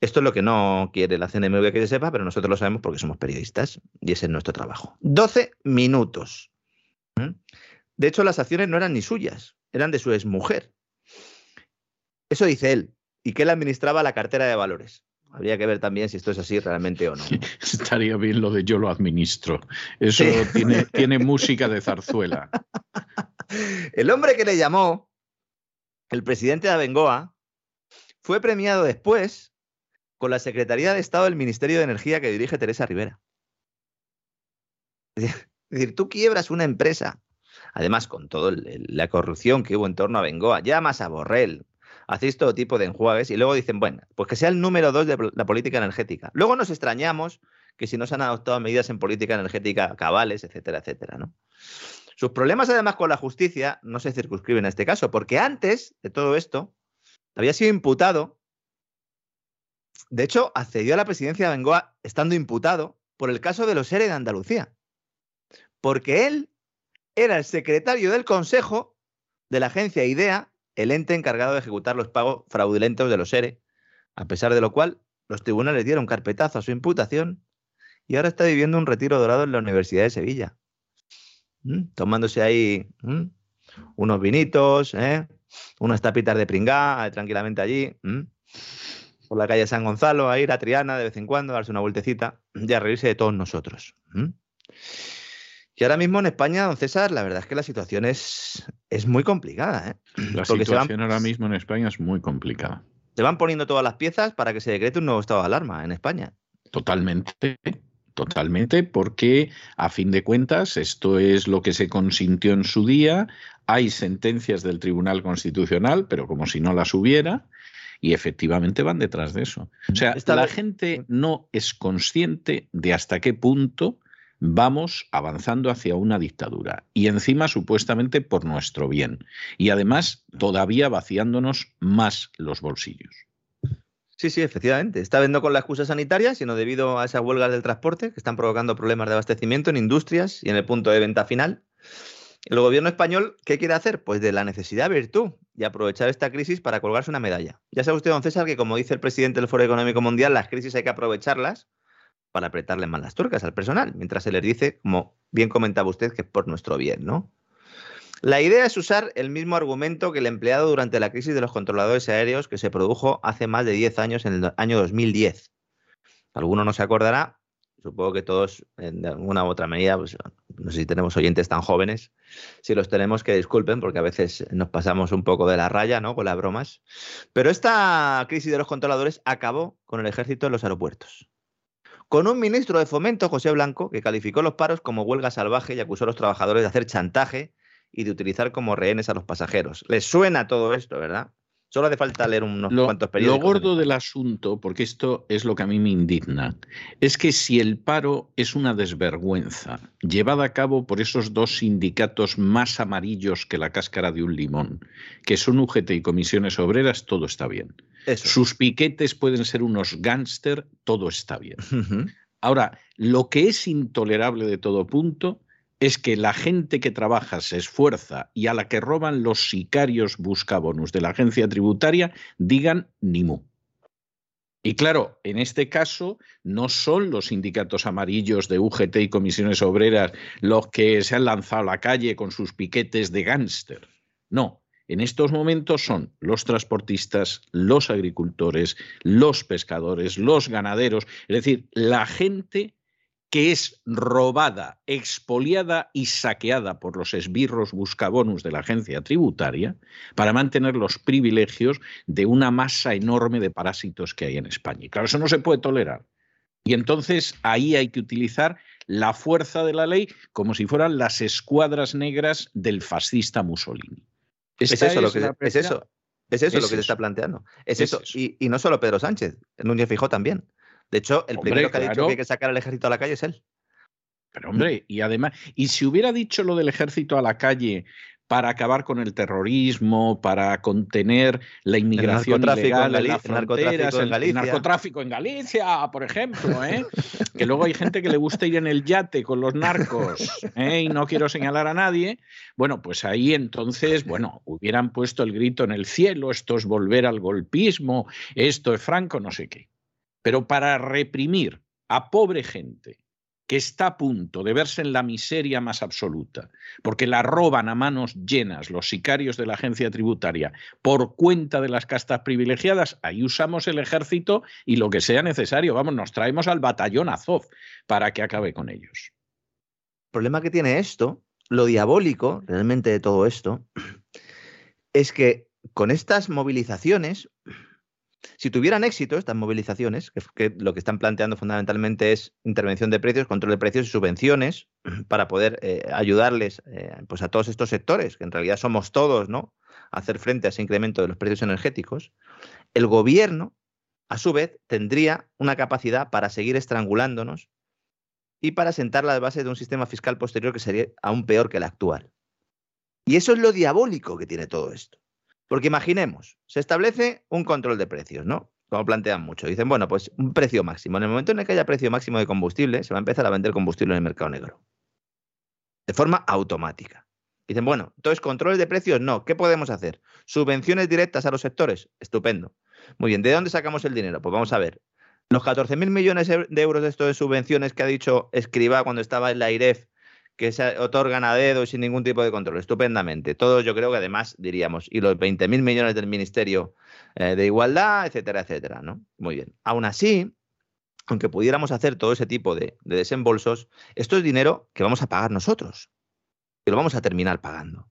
S2: Esto es lo que no quiere la CNMV que se sepa, pero nosotros lo sabemos porque somos periodistas y ese es nuestro trabajo. 12 minutos. ¿Mm? De hecho, las acciones no eran ni suyas, eran de su exmujer. Eso dice él, y que él administraba la cartera de valores. Habría que ver también si esto es así realmente o no.
S1: Estaría bien lo de yo lo administro. Eso tiene, tiene música de zarzuela.
S2: El hombre que le llamó, el presidente de Abengoa, fue premiado después con la Secretaría de Estado del Ministerio de Energía que dirige Teresa Rivera. Es decir, tú quiebras una empresa, además con toda la corrupción que hubo en torno a Bengoa, llamas a Borrell, hacéis todo tipo de enjuagues y luego dicen, bueno, pues que sea el número dos de la política energética. Luego nos extrañamos que si no se han adoptado medidas en política energética cabales, etcétera, etcétera, ¿no? Sus problemas, además, con la justicia no se circunscriben a este caso, porque antes de todo esto había sido imputado. De hecho, accedió a la presidencia de Bengoa estando imputado por el caso de los ERE de Andalucía. Porque él era el secretario del Consejo de la agencia IDEA, el ente encargado de ejecutar los pagos fraudulentos de los ERE, a pesar de lo cual los tribunales dieron carpetazo a su imputación y ahora está viviendo un retiro dorado en la Universidad de Sevilla. ¿Mm? Tomándose ahí ¿Mm? unos vinitos, ¿eh? unas tapitas de pringá, tranquilamente allí. ¿Mm? Por la calle San Gonzalo, a ir a Triana de vez en cuando, a darse una vueltecita y a reírse de todos nosotros. Y ahora mismo en España, don César, la verdad es que la situación es, es muy complicada. ¿eh?
S1: La situación ahora mismo en España es muy complicada.
S2: Se van poniendo todas las piezas para que se decrete un nuevo estado de alarma en España.
S1: Totalmente, totalmente, porque a fin de cuentas esto es lo que se consintió en su día. Hay sentencias del Tribunal Constitucional, pero como si no las hubiera, y efectivamente van detrás de eso. O sea, la gente no es consciente de hasta qué punto vamos avanzando hacia una dictadura y encima supuestamente por nuestro bien y además todavía vaciándonos más los bolsillos.
S2: Sí, sí, efectivamente. Está viendo con la excusa sanitaria, sino debido a esas huelgas del transporte que están provocando problemas de abastecimiento en industrias y en el punto de venta final. El gobierno español, ¿qué quiere hacer? Pues de la necesidad virtud y aprovechar esta crisis para colgarse una medalla. Ya sabe usted, don César, que como dice el presidente del Foro Económico Mundial, las crisis hay que aprovecharlas para apretarle más las tuercas al personal, mientras se les dice, como bien comentaba usted, que es por nuestro bien, ¿no? La idea es usar el mismo argumento que el empleado durante la crisis de los controladores aéreos que se produjo hace más de 10 años, en el año 2010. Alguno no se acordará, supongo que todos en alguna u otra medida, pues, no sé si tenemos oyentes tan jóvenes, si los tenemos que disculpen porque a veces nos pasamos un poco de la raya, ¿no? Con las bromas. Pero esta crisis de los controladores acabó con el ejército en los aeropuertos con un ministro de Fomento, José Blanco, que calificó los paros como huelga salvaje y acusó a los trabajadores de hacer chantaje y de utilizar como rehenes a los pasajeros. Les suena todo esto, ¿verdad? Solo hace falta leer unos cuantos periódicos.
S1: Lo gordo del asunto, porque esto es lo que a mí me indigna, es que si el paro es una desvergüenza llevada a cabo por esos dos sindicatos más amarillos que la cáscara de un limón, que son UGT y comisiones obreras, todo está bien. Sus piquetes pueden ser unos gángster, todo está bien. Ahora, lo que es intolerable de todo punto es que la gente que trabaja se esfuerza y a la que roban los sicarios buscabonus de la agencia tributaria digan ni mu. Y claro, en este caso no son los sindicatos amarillos de UGT y comisiones obreras los que se han lanzado a la calle con sus piquetes de gángster. No, en estos momentos son los transportistas, los agricultores, los pescadores, los ganaderos, es decir, la gente que es robada, expoliada y saqueada por los esbirros buscabonus de la agencia tributaria para mantener los privilegios de una masa enorme de parásitos que hay en España. Y claro, eso no se puede tolerar. Y entonces ahí hay que utilizar la fuerza de la ley como si fueran las escuadras negras del fascista Mussolini.
S2: Es eso, lo que, es eso, es eso, lo que se está planteando. Es, eso. Y, y, no solo Pedro Sánchez, Núñez Fijó también. De hecho, el primero que ha dicho que hay que sacar al ejército a la calle es él.
S1: Pero hombre, y además, y si hubiera dicho lo del ejército a la calle para acabar con el terrorismo, para contener la inmigración ilegal en, las fronteras, el, narcotráfico en Galicia, por ejemplo, ¿eh? que luego hay gente que le gusta ir en el yate con los narcos ¿eh? y no quiero señalar a nadie. Bueno, pues ahí entonces, bueno, hubieran puesto el grito en el cielo, esto es volver al golpismo, esto es Franco, no sé qué. Pero para reprimir a pobre gente que está a punto de verse en la miseria más absoluta, porque la roban a manos llenas los sicarios de la agencia tributaria por cuenta de las castas privilegiadas, ahí usamos el ejército y lo que sea necesario. Vamos, nos traemos al batallón Azov para que acabe con ellos.
S2: El problema que tiene esto, lo diabólico realmente de todo esto, es que con estas movilizaciones si tuvieran éxito estas movilizaciones, que, lo que están planteando fundamentalmente es intervención de precios, control de precios y subvenciones para poder eh, ayudarles eh, pues a todos estos sectores, que en realidad somos todos, ¿no? A hacer frente a ese incremento de los precios energéticos, el gobierno, a su vez, tendría una capacidad para seguir estrangulándonos y para sentar las bases de un sistema fiscal posterior que sería aún peor que el actual. Y eso es lo diabólico que tiene todo esto. Porque imaginemos, se establece un control de precios, ¿no? Como plantean mucho. Dicen, bueno, pues un precio máximo. En el momento en el que haya precio máximo de combustible, se va a empezar a vender combustible en el mercado negro. De forma automática. Dicen, bueno, entonces controles de precios no. ¿Qué podemos hacer? Subvenciones directas a los sectores. Estupendo. Muy bien, ¿de dónde sacamos el dinero? Pues vamos a ver. Los 14.000 millones de euros de esto de subvenciones que ha dicho Escriba cuando estaba en la IREF, que se otorgan a dedo y sin ningún tipo de control, estupendamente. Todo yo creo que además diríamos, y los 20.000 millones del Ministerio eh, de Igualdad, etcétera, etcétera, ¿no? Muy bien. Aún así, aunque pudiéramos hacer todo ese tipo de, de desembolsos, esto es dinero que vamos a pagar nosotros, que lo vamos a terminar pagando.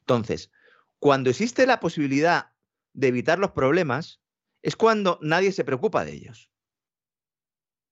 S2: Entonces, cuando existe la posibilidad de evitar los problemas, es cuando nadie se preocupa de ellos.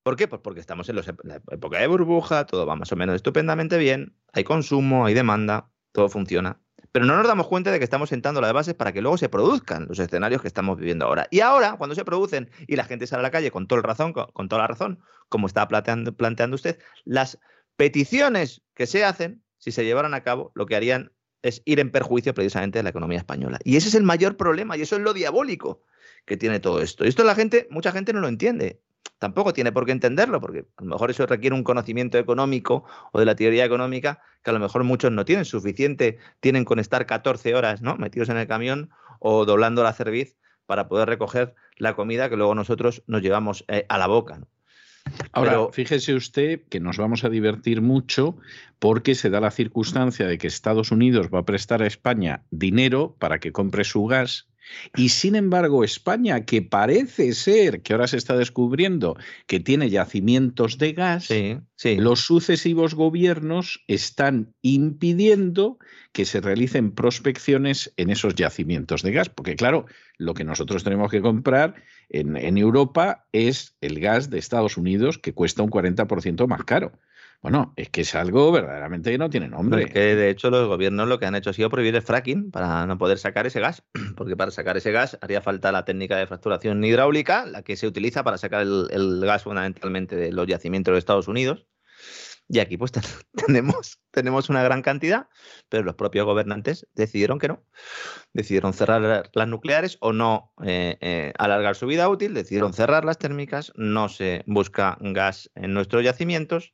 S2: ¿Por qué? Pues porque estamos en, la época de burbuja, todo va más o menos estupendamente bien, hay consumo, hay demanda, todo funciona. Pero no nos damos cuenta de que estamos sentando las bases para que luego se produzcan los escenarios que estamos viviendo ahora. Y ahora, cuando se producen y la gente sale a la calle con, razón, con, toda la razón, como está planteando, planteando usted, las peticiones que se hacen, si se llevaran a cabo, lo que harían es ir en perjuicio precisamente de la economía española. Y ese es el mayor problema y eso es lo diabólico que tiene todo esto. Y esto la gente, mucha gente no lo entiende. Tampoco tiene por qué entenderlo, porque a lo mejor eso requiere un conocimiento económico o de la teoría económica que a lo mejor muchos no tienen. Suficiente tienen con estar 14 horas ¿no? metidos en el camión o doblando la cerviz para poder recoger la comida que luego nosotros nos llevamos eh, a la boca.
S1: Ahora, fíjese usted que nos vamos a divertir mucho porque se da la circunstancia de que Estados Unidos va a prestar a España dinero para que compre su gas y sin embargo, España, que parece ser que ahora se está descubriendo que tiene yacimientos de gas, los sucesivos gobiernos están impidiendo que se realicen prospecciones en esos yacimientos de gas. Porque claro, lo que nosotros tenemos que comprar en, en Europa es el gas de Estados Unidos, que cuesta un 40% más caro. Bueno, es que es algo verdaderamente que no tiene nombre.
S2: que de hecho los gobiernos lo que han hecho ha sido prohibir el fracking para no poder sacar ese gas, porque para sacar ese gas haría falta la técnica de fracturación hidráulica, la que se utiliza para sacar el, gas fundamentalmente de los yacimientos de Estados Unidos. Y aquí pues tenemos, tenemos una gran cantidad, pero los propios gobernantes decidieron que no. Decidieron cerrar las nucleares o no eh, eh, alargar su vida útil, decidieron cerrar las térmicas, no se busca gas en nuestros yacimientos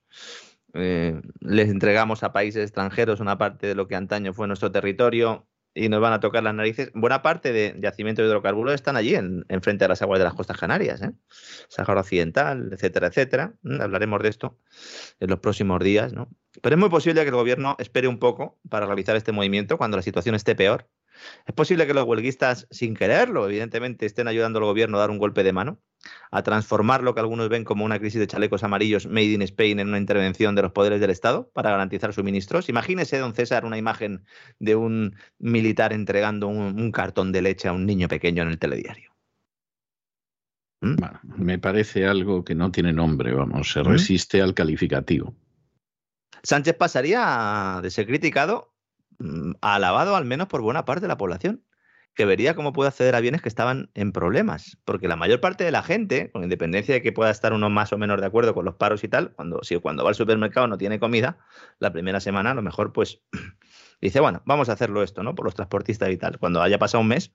S2: eh, les entregamos a países extranjeros una parte de lo que antaño fue nuestro territorio y nos van a tocar las narices. Buena parte de yacimientos de hidrocarburos están allí, en, frente a las aguas de las costas canarias, ¿eh? Sahara Occidental, etcétera, etcétera. Mm, hablaremos de esto en los próximos días, ¿no? Pero es muy posible que el gobierno espere un poco para realizar este movimiento cuando la situación esté peor. Es posible que los huelguistas, sin quererlo, evidentemente, estén ayudando al gobierno a dar un golpe de mano a transformar lo que algunos ven como una crisis de chalecos amarillos made in Spain en una intervención de los poderes del Estado para garantizar suministros. Imagínese, don César, una imagen de un militar entregando un, cartón de leche a un niño pequeño en el telediario.
S1: ¿Mm? me parece algo que no tiene nombre, vamos, se ¿Mm? resiste al calificativo.
S2: Sánchez pasaría de ser criticado alabado al menos por buena parte de la población que vería cómo puede acceder a bienes que estaban en problemas. Porque la mayor parte de la gente, con independencia de que pueda estar uno más o menos de acuerdo con los paros y tal, cuando, si cuando va al supermercado no tiene comida, la primera semana a lo mejor pues dice, bueno, vamos a hacerlo esto, ¿no? Por los transportistas y tal. Cuando haya pasado un mes,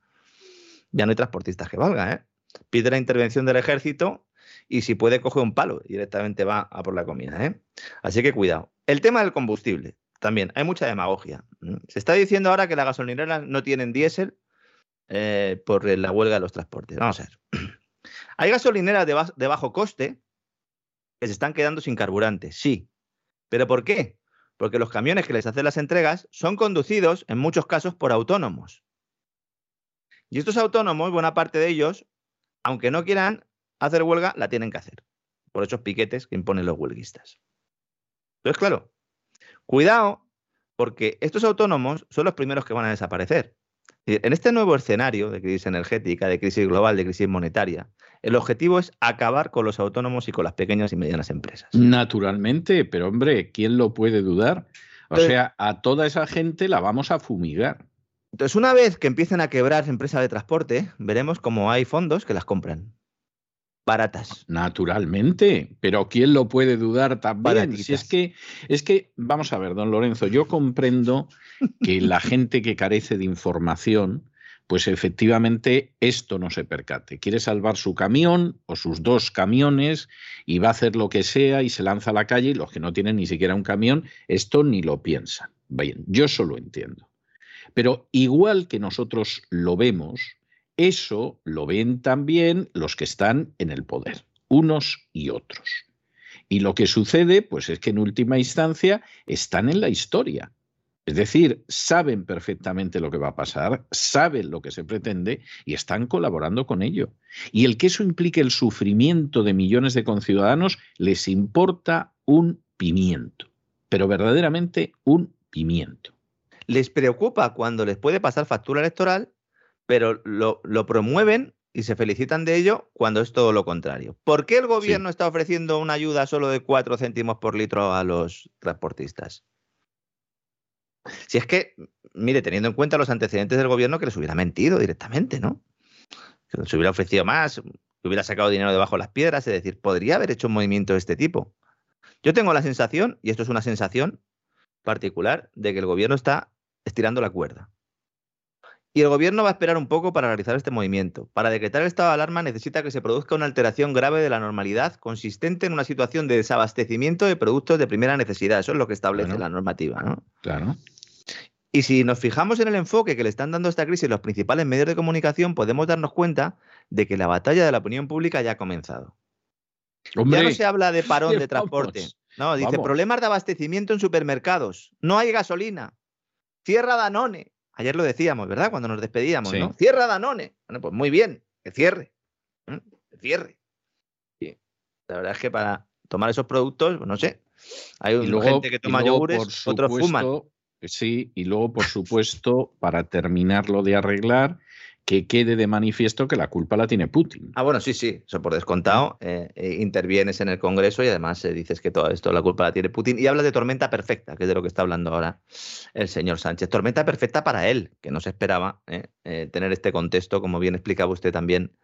S2: ya no hay transportistas que valga, ¿eh? Pide la intervención del ejército y si puede coge un palo directamente va a por la comida, ¿eh? Así que cuidado. El tema del combustible, también, hay mucha demagogia. Se está diciendo ahora que las gasolineras no tienen diésel eh, por la huelga de los transportes. Vamos a ver. Hay gasolineras de, bajo coste que se están quedando sin carburante, sí. ¿Pero por qué? Porque los camiones que les hacen las entregas son conducidos en muchos casos por autónomos. Y estos autónomos, buena parte de ellos, aunque no quieran hacer huelga, la tienen que hacer. Por esos piquetes que imponen los huelguistas. Entonces, claro, cuidado, porque estos autónomos son los primeros que van a desaparecer. En este nuevo escenario de crisis energética, de crisis global, de crisis monetaria, el objetivo es acabar con los autónomos y con las pequeñas y medianas empresas.
S1: Naturalmente, pero hombre, ¿quién lo puede dudar? O sea, a toda esa gente la vamos a fumigar.
S2: Entonces, una vez que empiecen a quebrar empresas de transporte, veremos cómo hay fondos que las compran baratas.
S1: Naturalmente, pero ¿quién lo puede dudar también? Si es que, es que, vamos a ver, don Lorenzo, yo comprendo que la gente que carece de información, pues efectivamente esto no se percate. Quiere salvar su camión o sus dos camiones y va a hacer lo que sea y se lanza a la calle y los que no tienen ni siquiera un camión, esto ni lo piensan. Bien, yo solo entiendo. Pero igual que nosotros lo vemos, Eso lo ven también los que están en el poder, unos y otros. Y lo que sucede, pues es que en última instancia están en la historia. Es decir, saben perfectamente lo que va a pasar, saben lo que se pretende y están colaborando con ello. Y el que eso implique el sufrimiento de millones de conciudadanos les importa un pimiento, pero verdaderamente un pimiento.
S2: Les preocupa cuando les puede pasar factura electoral, pero lo, promueven y se felicitan de ello cuando es todo lo contrario. ¿Por qué el gobierno está ofreciendo una ayuda solo de 4 céntimos por litro a los transportistas? Si es que, mire, teniendo en cuenta los antecedentes del gobierno, que les hubiera mentido directamente, ¿no? Que les hubiera ofrecido más, que hubiera sacado dinero debajo de las piedras, es decir, podría haber hecho un movimiento de este tipo. Yo tengo la sensación, y esto es una sensación particular, de que el gobierno está estirando la cuerda. Y el gobierno va a esperar un poco para realizar este movimiento. Para decretar el estado de alarma necesita que se produzca una alteración grave de la normalidad consistente en una situación de desabastecimiento de productos de primera necesidad. Eso es lo que establece la normativa, ¿no?
S1: Claro.
S2: Y si nos fijamos en el enfoque que le están dando a esta crisis los principales medios de comunicación, podemos darnos cuenta de que la batalla de la opinión pública ya ha comenzado. ya no se habla de parón de transporte. No, dice problemas de abastecimiento en supermercados. No hay gasolina. Cierra Danone. Ayer lo decíamos, ¿verdad? Cuando nos despedíamos, ¿no? Cierra Danone. Bueno, pues muy bien, que cierre. Que cierre. La verdad es que para tomar esos productos, pues no sé. Hay gente que toma yogures, otros fuman.
S1: Sí, y luego, por supuesto, para terminarlo de arreglar, que quede de manifiesto que la culpa la tiene Putin.
S2: Ah, bueno, sí, sí, eso por descontado. Eh, eh, intervienes en el Congreso y además eh, dices que todo esto la culpa la tiene Putin. Y hablas de tormenta perfecta, que es de lo que está hablando ahora el señor Sánchez. Tormenta perfecta para él, que no se esperaba tener este contexto, como bien explicaba usted también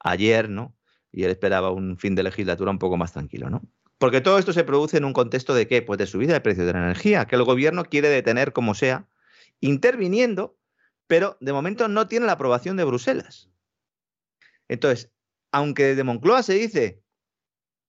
S2: ayer, ¿no? Y él esperaba un fin de legislatura un poco más tranquilo, ¿no? Porque todo esto se produce en un contexto de qué? Pues de subida de precios de la energía, que el gobierno quiere detener como sea, interviniendo, pero de momento no tiene la aprobación de Bruselas. Entonces, aunque desde Moncloa se dice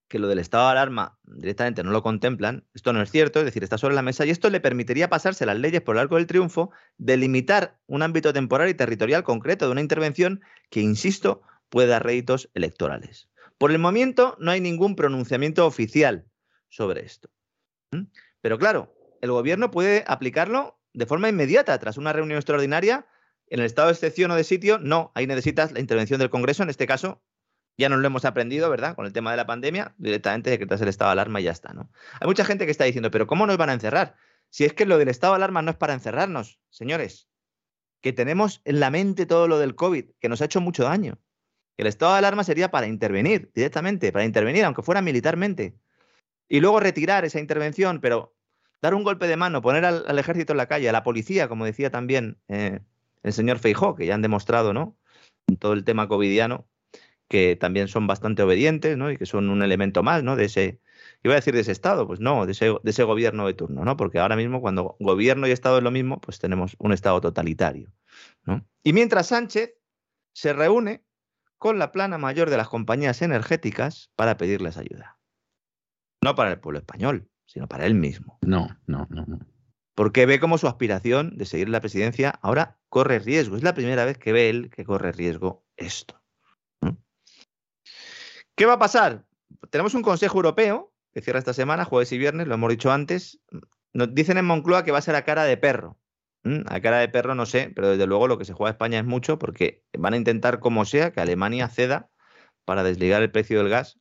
S2: que lo del estado de alarma directamente no lo contemplan, esto no es cierto, es decir, está sobre la mesa y esto le permitiría pasarse las leyes por el arco del triunfo, delimitar un ámbito temporal y territorial concreto de una intervención que, insisto, puede dar réditos electorales. Por el momento no hay ningún pronunciamiento oficial sobre esto. Pero claro, el gobierno puede aplicarlo de forma inmediata tras una reunión extraordinaria. En el estado de excepción o de sitio, no, ahí necesitas la intervención del Congreso. En este caso, ya nos lo hemos aprendido, ¿verdad? Con el tema de la pandemia, directamente decretas el estado de alarma y ya está, ¿no? Hay mucha gente que está diciendo, pero ¿cómo nos van a encerrar? Si es que lo del estado de alarma no es para encerrarnos, señores, que tenemos en la mente todo lo del COVID, que nos ha hecho mucho daño. El estado de alarma sería para intervenir directamente, para intervenir, aunque fuera militarmente. Y luego retirar esa intervención, pero dar un golpe de mano, poner al, ejército en la calle, a la policía, como decía también eh, el señor Feijó, que ya han demostrado, ¿no? En todo el tema covidiano, que también son bastante obedientes, ¿no? Y que son un elemento más, ¿no? De ese, iba a decir de ese Estado, pues no, de ese, de ese gobierno de turno, ¿no? Porque ahora mismo, cuando gobierno y Estado es lo mismo, pues tenemos un Estado totalitario, ¿no? Y mientras Sánchez se reúne con la plana mayor de las compañías energéticas para pedirles ayuda. No para el pueblo español, sino para él mismo.
S1: No, no, no, no.
S2: Porque ve como su aspiración de seguir la presidencia ahora corre riesgo. Es la primera vez que ve él que corre riesgo esto. ¿Qué va a pasar? Tenemos un Consejo Europeo que cierra esta semana, jueves y viernes, lo hemos dicho antes. Nos dicen en Moncloa que va a ser a cara de perro. Mm, a cara de perro no sé, pero desde luego lo que se juega a España es mucho porque van a intentar como sea que Alemania ceda para desligar el precio del gas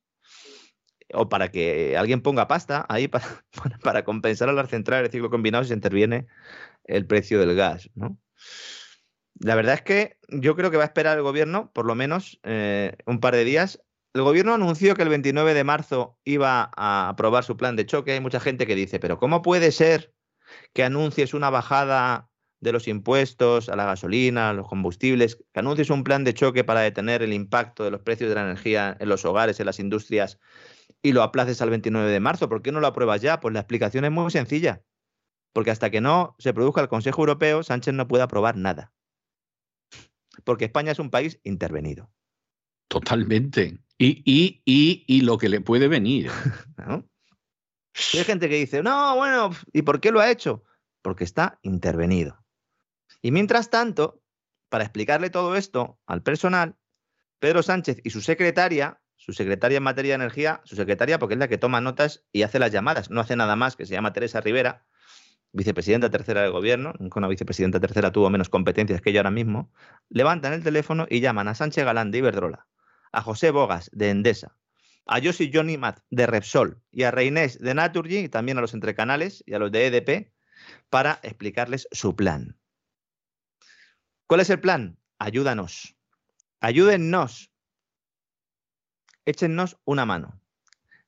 S2: o para que alguien ponga pasta ahí para, para compensar a las centrales de ciclo combinado si interviene el precio del gas. ¿no? La verdad es que yo creo que va a esperar el gobierno por lo menos eh, un par de días. El gobierno anunció que el 29 de marzo iba a aprobar su plan de choque. Hay mucha gente que dice, pero ¿cómo puede ser que anuncies una bajada de los impuestos a la gasolina, a los combustibles, que anuncies un plan de choque para detener el impacto de los precios de la energía en los hogares, en las industrias, y lo aplaces al 29 de marzo. ¿Por qué no lo apruebas ya? Pues la explicación es muy sencilla. Porque hasta que no se produzca el Consejo Europeo, Sánchez no puede aprobar nada. Porque España es un país intervenido.
S1: Totalmente. Y, y, y, y lo que le puede venir.
S2: Hay gente que dice, no, bueno, ¿y por qué lo ha hecho? Porque está intervenido. Y mientras tanto, para explicarle todo esto al personal, Pedro Sánchez y su secretaria, su secretaria en materia de energía, su secretaria porque es la que toma notas y hace las llamadas, no hace nada más, que se llama Teresa Rivera, vicepresidenta tercera del gobierno, nunca una vicepresidenta tercera tuvo menos competencias que ella ahora mismo, levantan el teléfono y llaman a Sánchez Galán de Iberdrola, a José Bogas de Endesa, a Josi Johnny Mat de Repsol y a Reinés de Naturgy y también a los entrecanales y a los de EDP para explicarles su plan. ¿Cuál es el plan? Ayúdanos. Ayúdennos. Échennos una mano.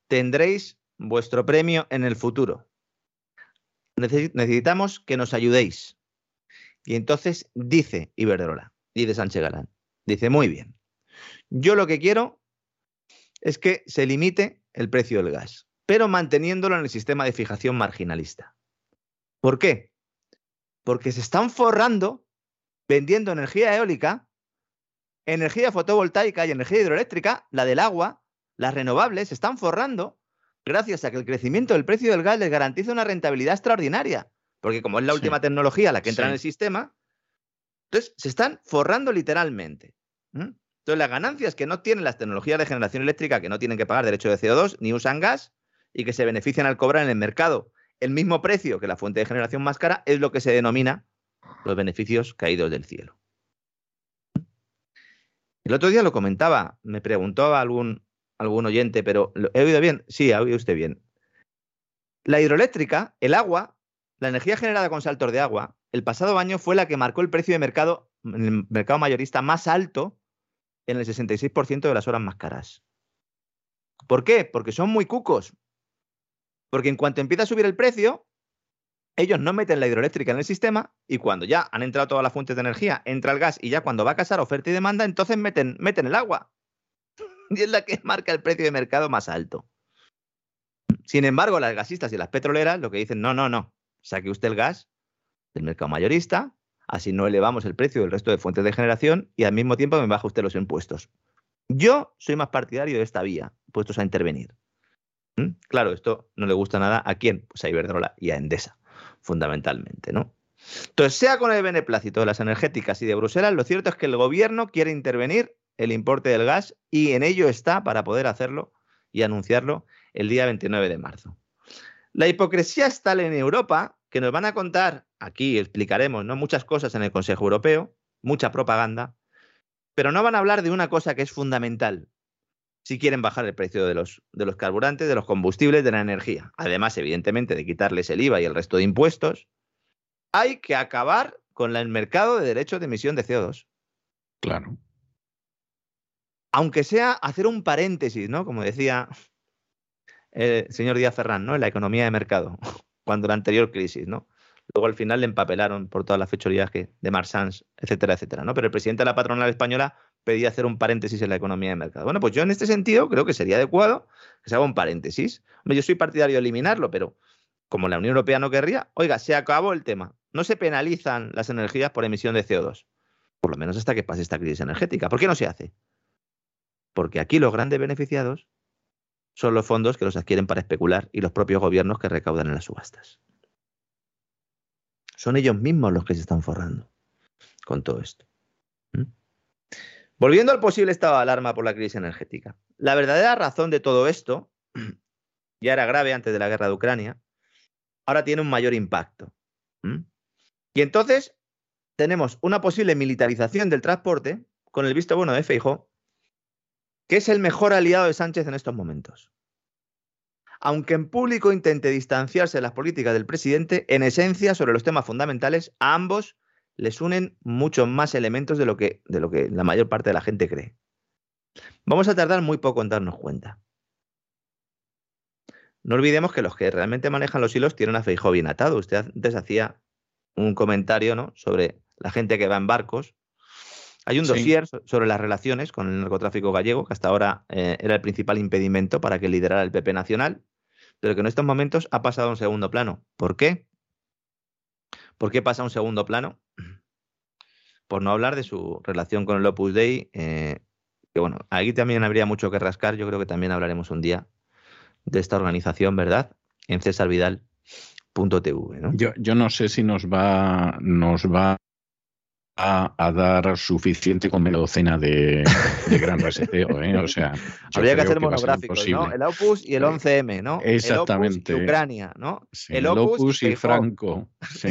S2: Tendréis vuestro premio en el futuro. Necesitamos que nos ayudéis. Y entonces dice Iberdrola, dice Sánchez Galán, dice, muy bien, yo lo que quiero es que se limite el precio del gas, pero manteniéndolo en el sistema de fijación marginalista. ¿Por qué? Porque se están forrando vendiendo energía eólica, energía fotovoltaica y energía hidroeléctrica, la del agua, las renovables, se están forrando gracias a que el crecimiento del precio del gas les garantiza una rentabilidad extraordinaria. Porque como es la última tecnología la que entra en el sistema, entonces se están forrando literalmente. Entonces, las ganancias que no tienen las tecnologías de generación eléctrica, que no tienen que pagar derecho de CO2 ni usan gas y que se benefician al cobrar en el mercado el mismo precio que la fuente de generación más cara, es lo que se denomina los beneficios caídos del cielo. El otro día lo comentaba, me preguntó algún, algún oyente, pero ¿he oído bien? Sí, ha oído usted bien. La hidroeléctrica, el agua, la energía generada con saltos de agua, el pasado año fue la que marcó el precio de mercado, el mercado mayorista más alto en el 66% de las horas más caras. ¿Por qué? Porque son muy cucos. Porque en cuanto empieza a subir el precio, ellos no meten la hidroeléctrica en el sistema y cuando ya han entrado todas las fuentes de energía, entra el gas y ya cuando va a casar oferta y demanda, entonces meten, meten el agua. Y es la que marca el precio de mercado más alto. Sin embargo, las gasistas y las petroleras lo que dicen, no, no, no, saque usted el gas del mercado mayorista, Así no elevamos el precio del resto de fuentes de generación y al mismo tiempo me baja usted los impuestos. Yo soy más partidario de esta vía, puestos a intervenir. ¿Mm? Claro, esto no le gusta nada a quién, pues a Iberdrola y a Endesa, fundamentalmente, ¿no? Entonces, sea con el beneplácito de las energéticas y de Bruselas, lo cierto es que el gobierno quiere intervenir el importe del gas y en ello está para poder hacerlo y anunciarlo el día 29 de marzo. La hipocresía está en Europa que nos van a contar, aquí explicaremos, ¿no? Muchas cosas en el Consejo Europeo, mucha propaganda, pero no van a hablar de una cosa que es fundamental si quieren bajar el precio de los, de los carburantes, de los combustibles, de la energía. Además, evidentemente, de quitarles el IVA y el resto de impuestos, hay que acabar con el mercado de derechos de emisión de CO2.
S1: Claro.
S2: Aunque sea hacer un paréntesis, ¿no? Como decía el señor Díaz Ferrán, ¿no? En la economía de mercado cuando la anterior crisis, ¿no? Luego al final le empapelaron por todas las fechorías que, de Marsans, etcétera, etcétera, ¿no? Pero el presidente de la patronal española pedía hacer un paréntesis en la economía de mercado. Bueno, pues yo en este sentido creo que sería adecuado que se haga un paréntesis. Yo soy partidario de eliminarlo, pero como la Unión Europea no querría, oiga, se acabó el tema. No se penalizan las energías por emisión de CO2. Por lo menos hasta que pase esta crisis energética. ¿Por qué no se hace? Porque aquí los grandes beneficiados son los fondos que los adquieren para especular y los propios gobiernos que recaudan en las subastas. Son ellos mismos los que se están forrando con todo esto. Volviendo al posible estado de alarma por la crisis energética. La verdadera razón de todo esto ya era grave antes de la guerra de Ucrania, ahora tiene un mayor impacto. Y entonces tenemos una posible militarización del transporte con el visto bueno de Feijóo que es el mejor aliado de Sánchez en estos momentos. Aunque en público intente distanciarse de las políticas del presidente, en esencia, sobre los temas fundamentales, ambos les unen muchos más elementos de lo que, de lo que la mayor parte de la gente cree. Vamos a tardar muy poco en darnos cuenta. No olvidemos que los que realmente manejan los hilos tienen a Feijóo bien atado. Usted antes hacía un comentario ¿no? sobre la gente que va en barcos hay un dossier sobre las relaciones con el narcotráfico gallego, que hasta ahora eh, era el principal impedimento para que liderara el PP nacional, pero que en estos momentos ha pasado a un segundo plano. ¿Por qué? ¿Por qué pasa a un segundo plano? Por no hablar de su relación con el Opus Dei, eh, que bueno, aquí también habría mucho que rascar, yo creo que también hablaremos un día de esta organización, ¿verdad? En cesarvidal.tv. ¿no?
S1: Yo, yo no sé si nos va, nos va a dar suficiente con la docena de, gran reseteo. ¿eh? O sea,
S2: habría que hacer monográficos, ¿no? El Opus y el 11M, ¿no?
S1: Exactamente.
S2: El Opus y Ucrania, ¿no?
S1: el, Opus, y, Franco. Sí.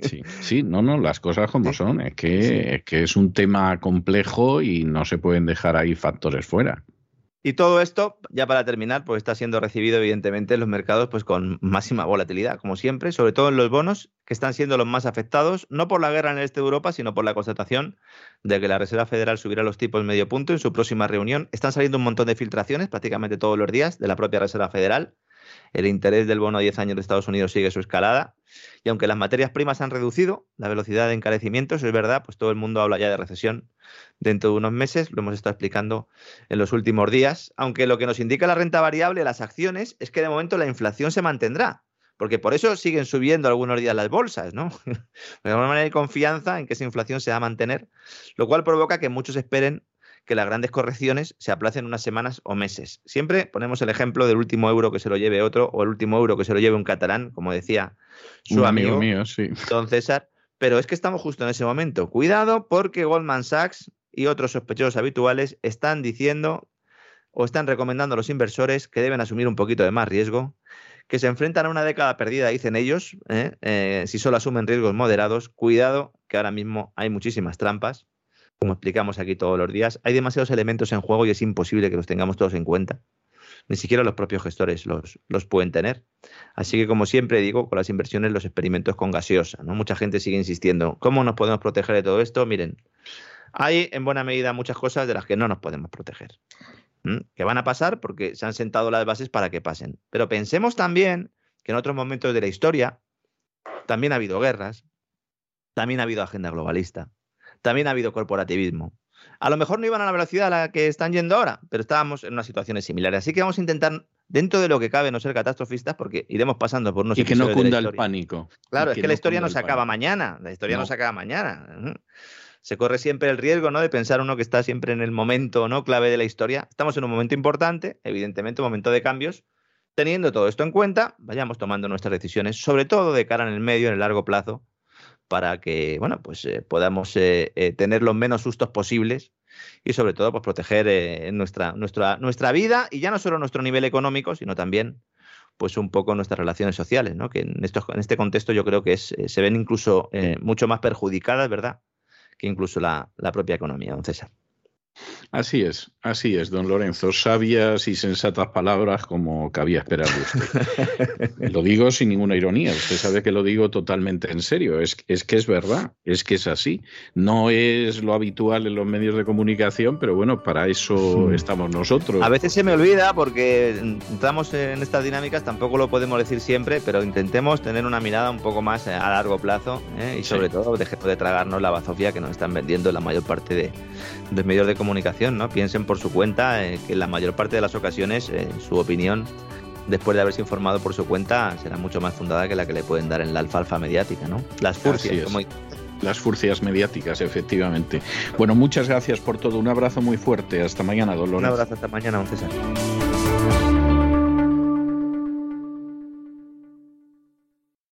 S1: sí. sí, no, no, las cosas como son. Es que, es que es un tema complejo y no se pueden dejar ahí factores fuera.
S2: Y todo esto, ya para terminar, pues está siendo recibido evidentemente en los mercados pues con máxima volatilidad, como siempre, sobre todo en los bonos, que están siendo los más afectados, no por la guerra en el este de Europa, sino por la constatación de que la Reserva Federal subirá los tipos medio punto en su próxima reunión. Están saliendo un montón de filtraciones prácticamente todos los días de la propia Reserva Federal. El interés del bono a 10 años de Estados Unidos sigue su escalada. Y aunque las materias primas han reducido la velocidad de encarecimiento, eso es verdad, pues todo el mundo habla ya de recesión dentro de unos meses, lo hemos estado explicando en los últimos días, aunque lo que nos indica la renta variable, las acciones, es que de momento la inflación se mantendrá, porque por eso siguen subiendo algunos días las bolsas, ¿no? De alguna manera hay confianza en que esa inflación se va a mantener, lo cual provoca que muchos esperen que las grandes correcciones se aplacen unas semanas o meses. Siempre ponemos el ejemplo del último euro que se lo lleve otro o el último euro que se lo lleve un catalán, como decía su amigo, mío, sí. don César. Pero es que estamos justo en ese momento. Cuidado porque Goldman Sachs y otros sospechosos habituales están diciendo o están recomendando a los inversores que deben asumir un poquito de más riesgo, que se enfrentan a una década perdida, dicen ellos, ¿eh? Eh, si solo asumen riesgos moderados. Cuidado, que ahora mismo hay muchísimas trampas, como explicamos aquí todos los días. Hay demasiados elementos en juego y es imposible que los tengamos todos en cuenta ni siquiera los propios gestores los, los pueden tener. Así que, como siempre digo, con las inversiones, los experimentos con gaseosa. ¿no? Mucha gente sigue insistiendo, ¿cómo nos podemos proteger de todo esto? Miren, hay en buena medida muchas cosas de las que no nos podemos proteger. Que van a pasar porque se han sentado las bases para que pasen. Pero pensemos también que en otros momentos de la historia también ha habido guerras, también ha habido agenda globalista, también ha habido corporativismo, a lo mejor no iban a la velocidad a la que están yendo ahora, pero estábamos en unas situaciones similares. Así que vamos a intentar, dentro de lo que cabe, no ser catastrofistas, porque iremos pasando por unos
S1: Y que no cunda el pánico.
S2: Claro, es que, la historia no se acaba mañana. La historia no. se acaba mañana. Se corre siempre el riesgo, ¿no? De pensar uno que está siempre en el momento, ¿no? Clave de la historia. Estamos en un momento importante, evidentemente, un momento de cambios. Teniendo todo esto en cuenta, vayamos tomando nuestras decisiones, sobre todo de cara en el medio, en el largo plazo, para que bueno, pues, eh, podamos eh, eh, tener los menos sustos posibles y sobre todo pues, proteger nuestra, nuestra, nuestra vida y ya no solo nuestro nivel económico, sino también pues un poco nuestras relaciones sociales, ¿no? que en, esto, en este contexto yo creo que es, se ven incluso mucho más perjudicadas, ¿verdad?, que incluso la, la propia economía, don César.
S1: Así es, así es, don Lorenzo. Sabias y sensatas palabras como cabía esperar de usted. lo digo sin ninguna ironía, usted sabe que lo digo totalmente en serio. Es, es que es verdad, es que es así. No es lo habitual en los medios de comunicación, pero bueno, para eso estamos nosotros.
S2: A veces se me olvida porque entramos en estas dinámicas, tampoco lo podemos decir siempre, pero intentemos tener una mirada un poco más a largo plazo ¿eh? y sobre todo dejemos de tragarnos la bazofia que nos están vendiendo la mayor parte de, de medios de comunicación, ¿no? Piensen por su cuenta eh, que en la mayor parte de las ocasiones eh, su opinión, después de haberse informado por su cuenta, será mucho más fundada que la que le pueden dar en la alfalfa mediática, ¿no?
S1: Las furcias, como... Las furcias mediáticas, efectivamente. Bueno, muchas gracias por todo. Un abrazo muy fuerte. Hasta mañana, Dolores.
S2: Un abrazo hasta mañana, don César.